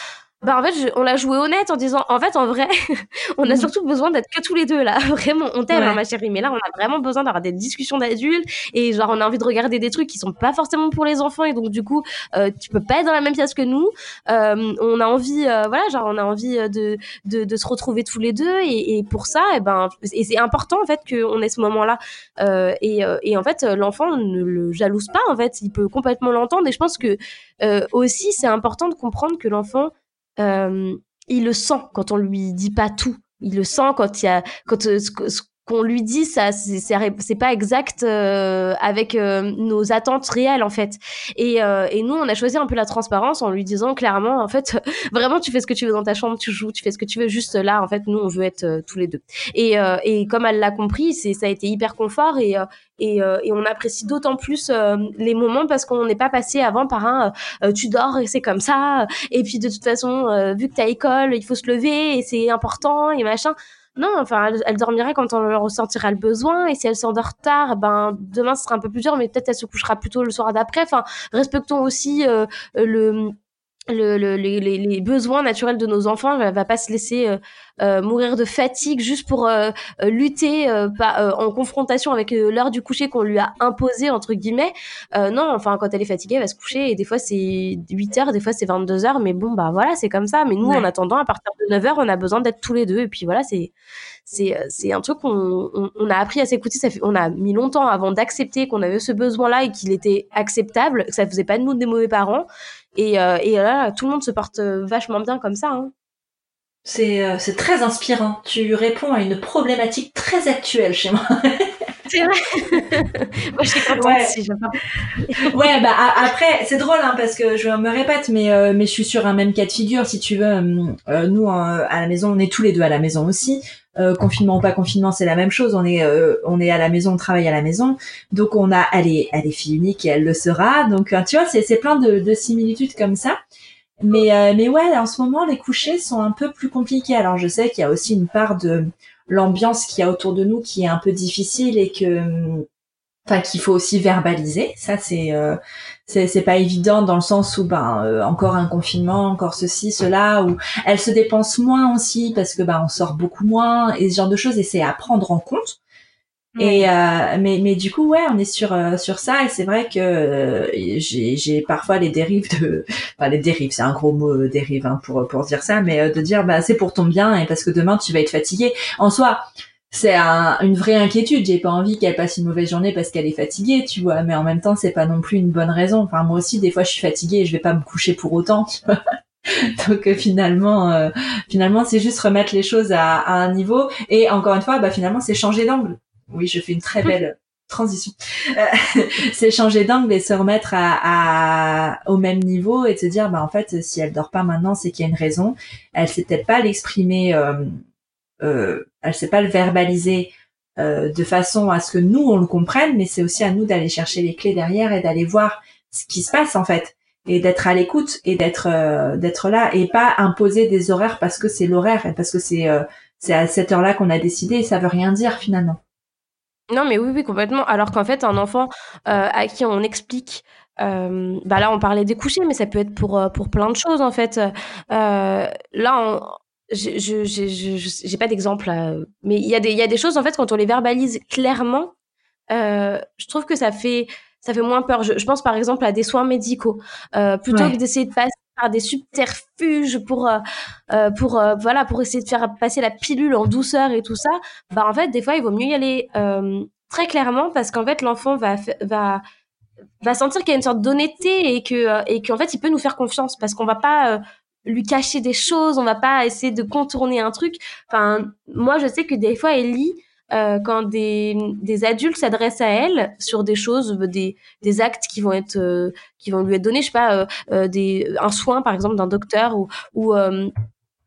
bah en fait, on l'a joué honnête en disant, en fait, en vrai, on a mm. surtout besoin d'être que tous les deux là. Vraiment, on t'aime, hein, ma chérie, mais là, on a vraiment besoin d'avoir des discussions d'adultes et genre, on a envie de regarder des trucs qui sont pas forcément pour les enfants et donc du coup, euh, tu peux pas être dans la même pièce que nous. Euh, on a envie, euh, voilà, genre, on a envie de, de, de, se retrouver tous les deux et, et pour ça, et eh ben, et c'est important en fait qu'on ait ce moment-là. Euh, et, euh, et en fait, l'enfant ne le jalouse pas en fait, il peut complètement l'entendre et je pense que aussi, c'est important de comprendre que l'enfant euh, il le sent quand on lui dit pas tout. Il le sent quand il y a quand euh, ce, qu'on lui dit ça c'est pas exact euh, avec nos attentes réelles en fait. Et, et nous on a choisi un peu la transparence en lui disant clairement en fait vraiment tu fais ce que tu veux dans ta chambre tu joues tu fais ce que tu veux juste là en fait nous on veut être tous les deux. Et, et comme elle l'a compris c'est ça a été hyper confort et et, euh, et on apprécie d'autant plus euh, les moments parce qu'on n'est pas passé avant par un euh, tu dors et c'est comme ça et puis de toute façon vu que t'as école il faut se lever et c'est important et machin non, enfin, elle, dormira quand on ressentira le besoin. Et si elle s'endort tard, ben demain ce sera un peu plus dur, mais peut-être elle se couchera plus tôt le soir d'après. Enfin, respectons aussi le le, les, les, besoins naturels de nos enfants, elle va pas se laisser euh, euh, mourir de fatigue juste pour euh, lutter pas, en confrontation avec l'heure du coucher qu'on lui a imposé entre guillemets. non, enfin quand elle est fatiguée, elle va se coucher et des fois c'est 8 heures, des fois c'est 22 heures, mais bon bah voilà c'est comme ça. Mais nous en attendant à partir de 9 heures on a besoin d'être tous les deux et puis voilà c'est c'est c'est un truc qu'on on, a appris à s'écouter. Ça fait, on a mis longtemps avant d'accepter qu'on avait ce besoin-là et qu'il était acceptable, que ça faisait pas de nous des mauvais parents. Et, euh, et là, tout le monde se porte euh, vachement bien comme ça. Hein. C'est, euh, c'est très inspirant. Tu réponds à une problématique très actuelle chez moi. C'est vrai. Moi, je suis contente ouais. ouais, bah après, c'est drôle hein, parce que je me répète, mais mais je suis sur un même cas de figure, si tu veux. nous, à la maison, on est tous les deux à la maison aussi. Euh, confinement ou pas confinement, c'est la même chose. On est euh, on est à la maison, on travaille à la maison. Donc on a elle est elle est fille unique et elle le sera. Donc euh, tu vois, c'est c'est plein de, de similitudes comme ça. Mais mais ouais, en ce moment les couchers sont un peu plus compliqués. Alors je sais qu'il y a aussi une part de l'ambiance qu'il y a autour de nous qui est un peu difficile et que enfin qu'il faut aussi verbaliser. Ça c'est euh, c'est pas évident dans le sens où ben euh, encore un confinement, encore ceci, cela, où elle se dépense moins aussi parce que ben on sort beaucoup moins et ce genre de choses et c'est à prendre en compte. Et euh, mais mais du coup ouais on est sur euh, sur ça et c'est vrai que j'ai j'ai parfois les dérives de enfin les dérives c'est un gros mot dérive hein, pour pour dire ça mais de dire bah c'est pour ton bien et parce que demain tu vas être fatigué en soi c'est une vraie inquiétude. J'ai pas envie qu'elle passe une mauvaise journée parce qu'elle est fatiguée, tu vois. Mais en même temps, c'est pas non plus une bonne raison. Enfin, moi aussi, des fois, je suis fatiguée et je vais pas me coucher pour autant. Tu vois Donc euh, finalement, euh, finalement, c'est juste remettre les choses à, un niveau. Et encore une fois, bah finalement, c'est changer d'angle. Oui, je fais une très belle transition. Euh, c'est changer d'angle et se remettre à, au même niveau et se dire, bah en fait, si elle dort pas maintenant, c'est qu'il y a une raison. Elle sait peut-être pas l'exprimer euh, elle sait pas le verbaliser euh, de façon à ce que nous on le comprenne, mais c'est aussi à nous d'aller chercher les clés derrière et d'aller voir ce qui se passe en fait et d'être à l'écoute et d'être euh, d'être là et pas imposer des horaires parce que c'est l'horaire et parce que c'est euh, c'est à cette heure-là qu'on a décidé et ça veut rien dire finalement. Non mais oui oui complètement. Alors qu'en fait un enfant à qui on explique bah là on parlait des couchers mais ça peut être pour pour plein de choses en fait. Là on, je j'ai pas d'exemple mais il y a des il y a des choses en fait quand on les verbalise clairement euh, je trouve que ça fait ça fait moins peur. Je, je pense par exemple à des soins médicaux. Euh, plutôt que d'essayer de passer par des subterfuges pour euh, euh pour euh, voilà pour essayer de faire passer la pilule en douceur et tout ça bah en fait des fois il vaut mieux y aller euh, très clairement parce qu'en fait l'enfant va va va sentir qu'il y a une sorte d'honnêteté et que et qu'en fait il peut nous faire confiance parce qu'on va pas lui cacher des choses, on va pas essayer de contourner un truc. Enfin, moi, je sais que des fois, Ellie, euh, quand des, des adultes s'adressent à elle sur des choses, des, des actes qui vont être, euh, qui vont lui être donnés, je sais pas, euh, euh des, un soin par exemple d'un docteur ou ou, euh,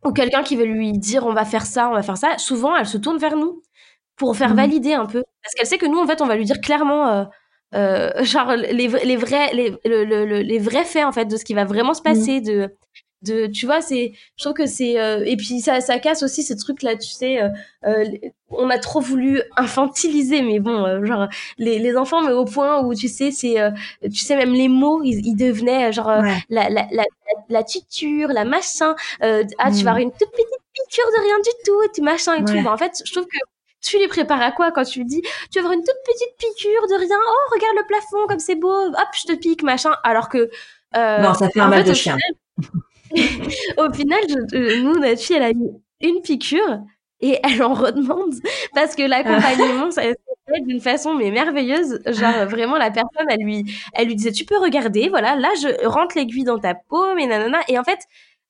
ou quelqu'un qui veut lui dire on va faire ça, on va faire ça. Souvent, elle se tourne vers nous pour faire mmh valider un peu, parce qu'elle sait que nous, en fait, on va lui dire clairement. Euh, genre les, les vrais les, le, le, les vrais faits en fait de ce qui va vraiment se mmh passer de de tu vois c'est je trouve que c'est euh, et puis ça ça casse aussi ces trucs là tu sais euh, euh, on a trop voulu infantiliser mais bon genre les, les enfants mais au point où tu sais c'est tu sais même les mots ils, ils devenaient genre la, la, la, la tuture la machin ah tu vas mm. avoir une toute petite piqûre de rien du tout tu machin et tout. Bah, en fait je trouve que tu les prépares à quoi quand tu lui dis tu vas avoir une toute petite piqûre de rien oh regarde le plafond comme c'est beau hop je te pique machin alors que non ça fait un mal de chien au final, nous, notre fille, elle a eu une piqûre et elle en redemande parce que l'accompagnement, ça s'est fait d'une façon mais merveilleuse. Genre vraiment, la personne, elle lui, elle lui disait, tu peux regarder, voilà, là, je rentre l'aiguille dans ta peau, mais nanana. Et en fait,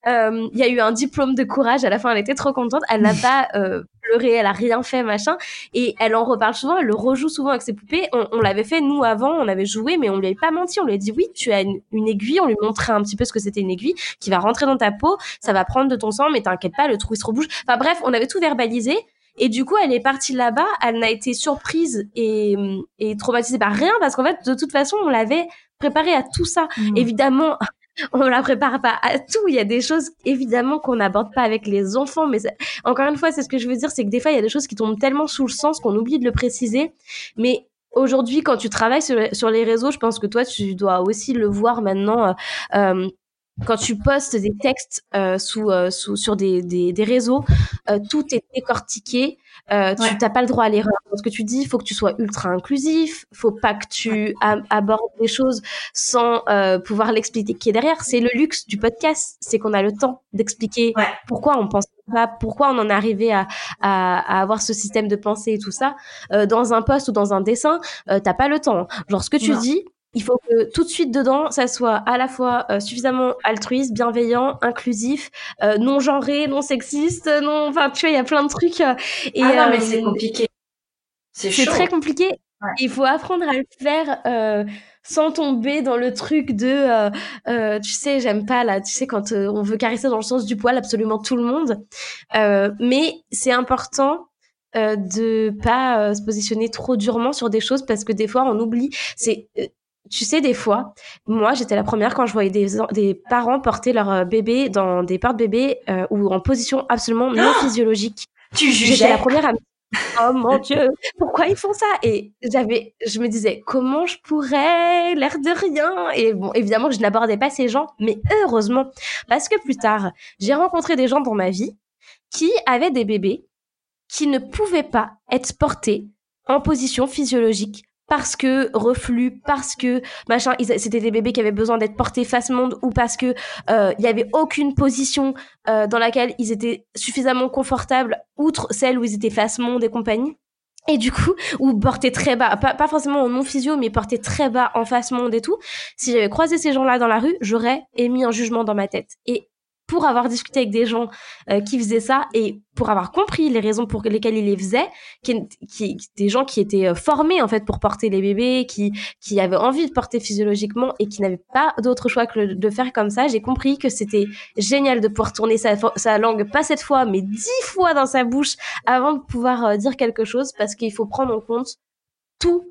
euh, il y a eu un diplôme de courage. À la fin, elle était trop contente. Elle n'a pas euh, pleuré, elle a rien fait, machin. Et elle en reparle souvent, elle le rejoue souvent avec ses poupées. On, on l'avait fait, nous, avant, on avait joué, mais on lui avait pas menti. On lui a dit, oui, tu as une, aiguille. On lui montrait un petit peu ce que c'était une aiguille qui va rentrer dans ta peau. Ça va prendre de ton sang, mais t'inquiète pas, le trou, il se rebouge. Enfin bref, on avait tout verbalisé. Et du coup, elle est partie là-bas. Elle n'a été surprise et, et traumatisée par rien parce qu'en fait, de toute façon, on l'avait préparée à tout ça. Mmh. Évidemment, on la prépare pas à tout. Il y a des choses évidemment qu'on n'aborde pas avec les enfants, mais encore une fois, c'est ce que je veux dire, c'est que des fois il y a des choses qui tombent tellement sous le sens qu'on oublie de le préciser. Mais aujourd'hui, quand tu travailles sur, les réseaux, je pense que toi tu dois aussi le voir maintenant. Euh, euh, quand tu postes des textes euh, sur des, des, réseaux, tout est décortiqué. Euh, tu n'as pas le droit à l'erreur. Ce que tu dis, il faut que tu sois ultra inclusif. faut pas que tu abordes des choses sans euh, pouvoir l'expliquer derrière. C'est le luxe du podcast, c'est qu'on a le temps d'expliquer pourquoi on pense pas, pourquoi on en est arrivé à, à, avoir ce système de pensée et tout ça. Euh, dans un post ou dans un dessin, euh, t'as pas le temps. Genre ce que tu dis, il faut que tout de suite dedans, ça soit à la fois euh, suffisamment altruiste, bienveillant, inclusif, euh, non genré, non sexiste, non, enfin tu vois, il y a plein de trucs. Euh, et, ah non, mais c'est compliqué. C'est très compliqué. Il faut apprendre à le faire sans tomber dans le truc de, tu sais, j'aime pas là, tu sais, quand on veut caresser dans le sens du poil absolument tout le monde. mais c'est important euh, de pas se positionner trop durement sur des choses parce que des fois on oublie c'est tu sais, des fois, moi, j'étais la première quand je voyais des, des parents porter leur euh, bébé dans des porte-bébés euh, ou en position absolument non physiologique. Tu jugeais J'étais la première à me oh mon dieu, pourquoi ils font ça? Et j'avais, je me disais, comment je pourrais, l'air de rien. Et bon, évidemment, je n'abordais pas ces gens, mais heureusement, parce que plus tard, j'ai rencontré des gens dans ma vie qui avaient des bébés qui ne pouvaient pas être portés en position physiologique parce que reflux, parce que machin, c'était des bébés qui avaient besoin d'être portés face monde ou parce que euh, il y avait aucune position euh, dans laquelle ils étaient suffisamment confortables, outre celle où ils étaient face monde et compagnie. Et du coup, ou portés très bas, pas, forcément en non physio, mais portés très bas en face monde et tout. Si j'avais croisé ces gens-là dans la rue, j'aurais émis un jugement dans ma tête. Et pour avoir discuté avec des gens euh, qui faisaient ça et pour avoir compris les raisons pour lesquelles ils les faisaient, qui, qui, des gens qui étaient euh, formés en fait pour porter les bébés, qui, qui avaient envie de porter physiologiquement et qui n'avaient pas d'autre choix que de faire comme ça, j'ai compris que c'était génial de pouvoir tourner sa, sa langue, pas cette fois, mais dix fois dans sa bouche avant de pouvoir euh, dire quelque chose parce qu'il faut prendre en compte tout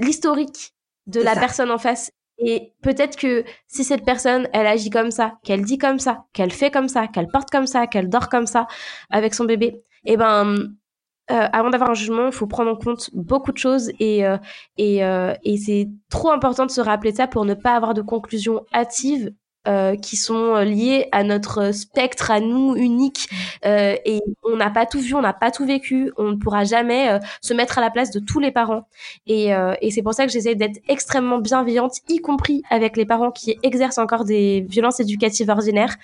l'historique de la personne en face et peut-être que si cette personne, elle agit comme ça, qu'elle dit comme ça, qu'elle fait comme ça, qu'elle porte comme ça, qu'elle dort comme ça avec son bébé, eh ben, euh, avant d'avoir un jugement, il faut prendre en compte beaucoup de choses et, euh, et, euh, et c'est trop important de se rappeler de ça pour ne pas avoir de conclusion hâtive euh, qui sont euh, liés à notre spectre, à nous, unique. Euh, et on n'a pas tout vu, on n'a pas tout vécu. On ne pourra jamais euh, se mettre à la place de tous les parents. Et, et c'est pour ça que j'essaie d'être extrêmement bienveillante, y compris avec les parents qui exercent encore des violences éducatives ordinaires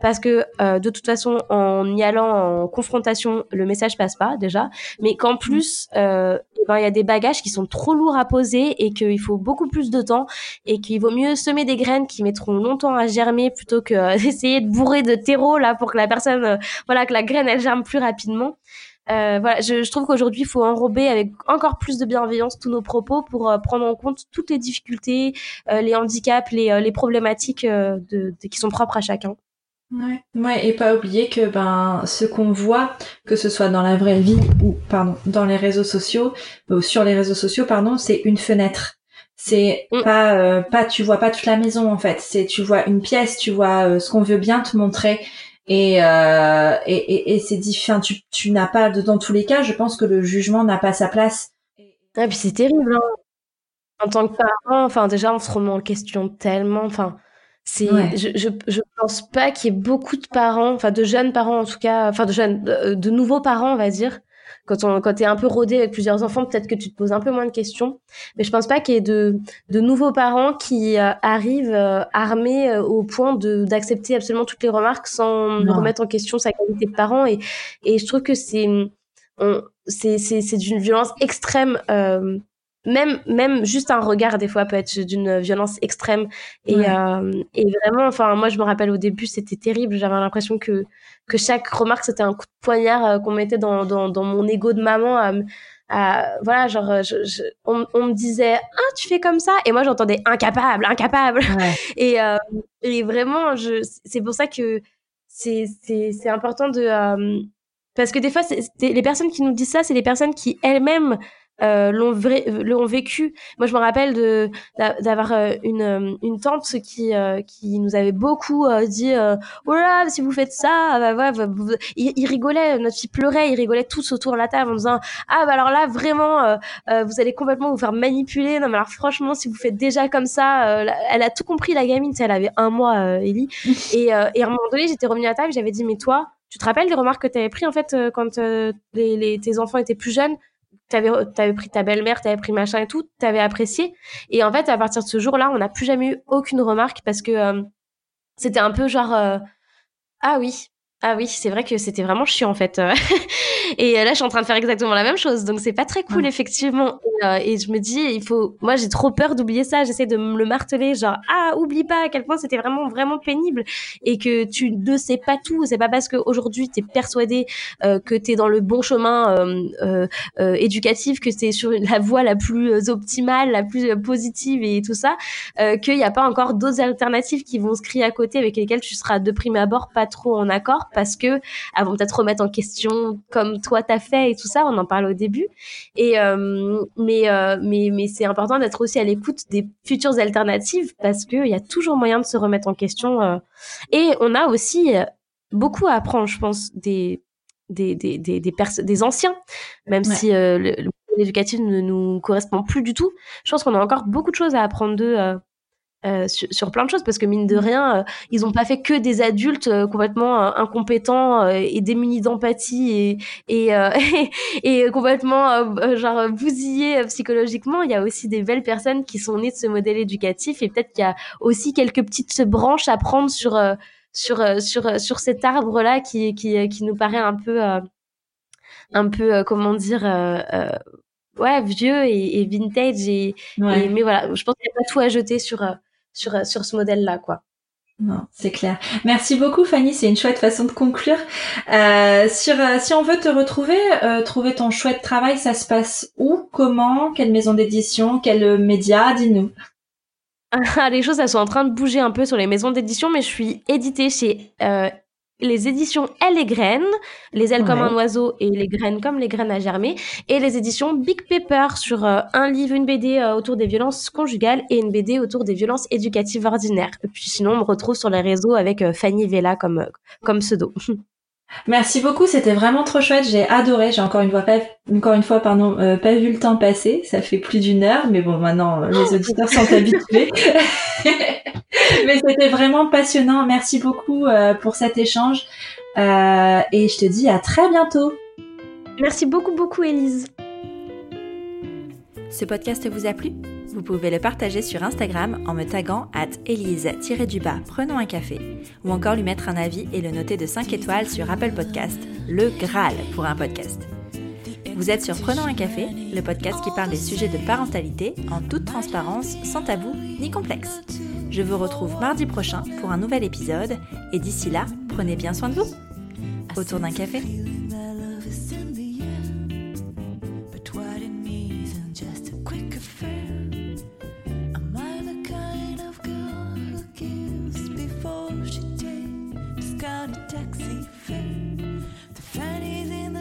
parce que euh, de toute façon en y allant en confrontation le message passe pas déjà mais qu'en mm. plus euh, eh ben il y a des bagages qui sont trop lourds à poser et qu'il faut beaucoup plus de temps et qu'il vaut mieux semer des graines qui mettront longtemps à germer plutôt que euh, d'essayer de bourrer de terreau là pour que la personne euh, voilà que la graine elle germe plus rapidement euh, voilà, je, je trouve qu'aujourd'hui, il faut enrober avec encore plus de bienveillance tous nos propos pour prendre en compte toutes les difficultés, les handicaps, les, les problématiques de, de, qui sont propres à chacun. Ouais. ouais, et pas oublier que ben ce qu'on voit, que ce soit dans la vraie vie ou pardon dans les réseaux sociaux ou sur les réseaux sociaux pardon, c'est une fenêtre. C'est mm. pas euh, pas tu vois pas toute la maison en fait. C'est tu vois une pièce, tu vois euh, ce qu'on veut bien te montrer et euh, et, et, et c'est différent. Tu tu n'as pas dans tous les cas. Je pense que le jugement n'a pas sa place. Et puis c'est terrible. Hein. En tant que parent, enfin déjà on se remet en question tellement. Enfin c'est je, je je pense pas qu'il y ait beaucoup de parents, enfin de jeunes parents en tout cas, enfin de jeunes de nouveaux parents on va dire quand on quand t'es un peu rodé avec plusieurs enfants, peut-être que tu te poses un peu moins de questions. Mais je pense pas qu'il y ait de de nouveaux parents qui euh, arrivent euh, armés euh, au point de d'accepter absolument toutes les remarques sans remettre en question sa qualité de parent. Et et je trouve que c'est c'est c'est c'est d'une violence extrême même même juste un regard des fois peut être d'une violence extrême. Et euh, et vraiment enfin moi je me rappelle au début c'était terrible. J'avais l'impression que que chaque remarque c'était un coup de poignard euh, qu'on mettait dans, dans dans mon ego de maman à, voilà genre je, on, on, me disait ah tu fais comme ça! Et moi j'entendais incapable incapable et euh, et vraiment je c'est pour ça que c'est c'est c'est important de euh, parce que des fois, c'est, les personnes qui nous disent ça, c'est les personnes qui elles-mêmes euh, l'ont l'ont vécu. Moi, je me rappelle de d'avoir euh, une euh, une tante qui euh, qui nous avait beaucoup dit oh là si vous faites ça, bah, bah, bah il, il, rigolait, notre fille pleurait, il rigolait tous autour de la table en disant ah bah alors là vraiment vous allez complètement vous faire manipuler. Non mais alors franchement si vous faites déjà comme ça, elle a tout compris la gamine, elle avait un mois Ellie et et à un moment donné j'étais revenue à table, j'avais dit mais toi tu te rappelles des remarques que tu avais pris en fait quand les, les, tes enfants étaient plus jeunes? T'avais avais pris ta belle-mère, t'avais pris machin et tout, t'avais apprécié. Et en fait, à partir de ce jour-là, on n'a plus jamais eu aucune remarque parce que euh, c'était un peu genre euh, ah oui, ah oui, c'est vrai que c'était vraiment chiant en fait. et là, je suis en train de faire exactement la même chose, donc c'est pas très cool effectivement. Euh, et, je me dis, il faut. Moi, j'ai trop peur d'oublier ça. J'essaie de me le marteler, genre ah, oublie pas à quel point c'était vraiment vraiment pénible et que tu ne sais pas tout. C'est pas parce qu'aujourd'hui t'es persuadé euh, que t'es dans le bon chemin euh, euh, éducatif, que c'est sur la voie la plus optimale, la plus positive et tout ça, qu'il n'y a pas encore d'autres alternatives qui vont se crier à côté avec lesquelles tu seras de prime abord pas trop en accord parce que elles vont peut-être remettre en question comme toi t'as fait et tout ça. On en parle au début. Et euh, mais euh, mais mais c'est important d'être aussi à l'écoute des futures alternatives parce que il y a toujours moyen de se remettre en question. Euh. et on a aussi beaucoup à apprendre, je pense, des des des des des, des anciens, même si l'éducatif ne nous correspond plus du tout. Je pense qu'on a encore beaucoup de choses à apprendre d'eux euh, sur, plein de choses parce que mine de mmh. rien euh, ils ont pas fait que des adultes euh, complètement incompétents et démunis d'empathie et et, et complètement genre bousillés psychologiquement il y a aussi des belles personnes qui sont nées de ce modèle éducatif et peut-être qu'il y a aussi quelques petites branches à prendre sur sur sur sur cet arbre là qui qui qui nous paraît un peu un peu comment dire ouais vieux et, vintage et, mais voilà je pense qu'il n'y a pas tout à jeter sur sur, euh, sur ce modèle-là, quoi. Non, c'est clair. Merci beaucoup Fanny, c'est une chouette façon de conclure. Euh, sur, euh, si on veut te retrouver, euh, trouver ton chouette travail, ça se passe où, comment, quelle maison d'édition, quel média, dis-nous. Ah, les choses, elles sont en train de bouger un peu sur les maisons d'édition, mais je suis éditée chez euh, les éditions Elle et Graines, les ailes comme un oiseau et les graines comme les graines à germer, et les éditions Big Pepper sur euh, un livre, une BD euh, autour des violences conjugales et une BD autour des violences éducatives ordinaires. Et puis sinon, on me retrouve sur les réseaux avec euh, Fanny Vella comme, comme pseudo. Merci beaucoup, c'était vraiment trop chouette, j'ai adoré. J'ai encore une fois pas, encore une fois pardon, pas vu le temps passer. Ça fait plus d'une heure, mais bon, maintenant les auditeurs sont habitués. Mais c'était vraiment passionnant. Merci beaucoup euh, pour cet échange. Euh, et je te dis à très bientôt. Merci beaucoup, beaucoup, Elise. Ce podcast vous a plu? Vous pouvez le partager sur Instagram en me taguant at Elise-du-bas prenons un café ou encore lui mettre un avis et le noter de 5 étoiles sur Apple Podcast, le Graal pour un podcast. Vous êtes sur Prenons un café, le podcast qui parle des sujets de parentalité en toute transparence, sans tabou ni complexe. Je vous retrouve mardi prochain pour un nouvel épisode et d'ici là, prenez bien soin de vous. Autour d'un café.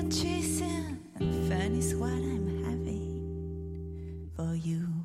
chasing, and fun is what I'm having for you.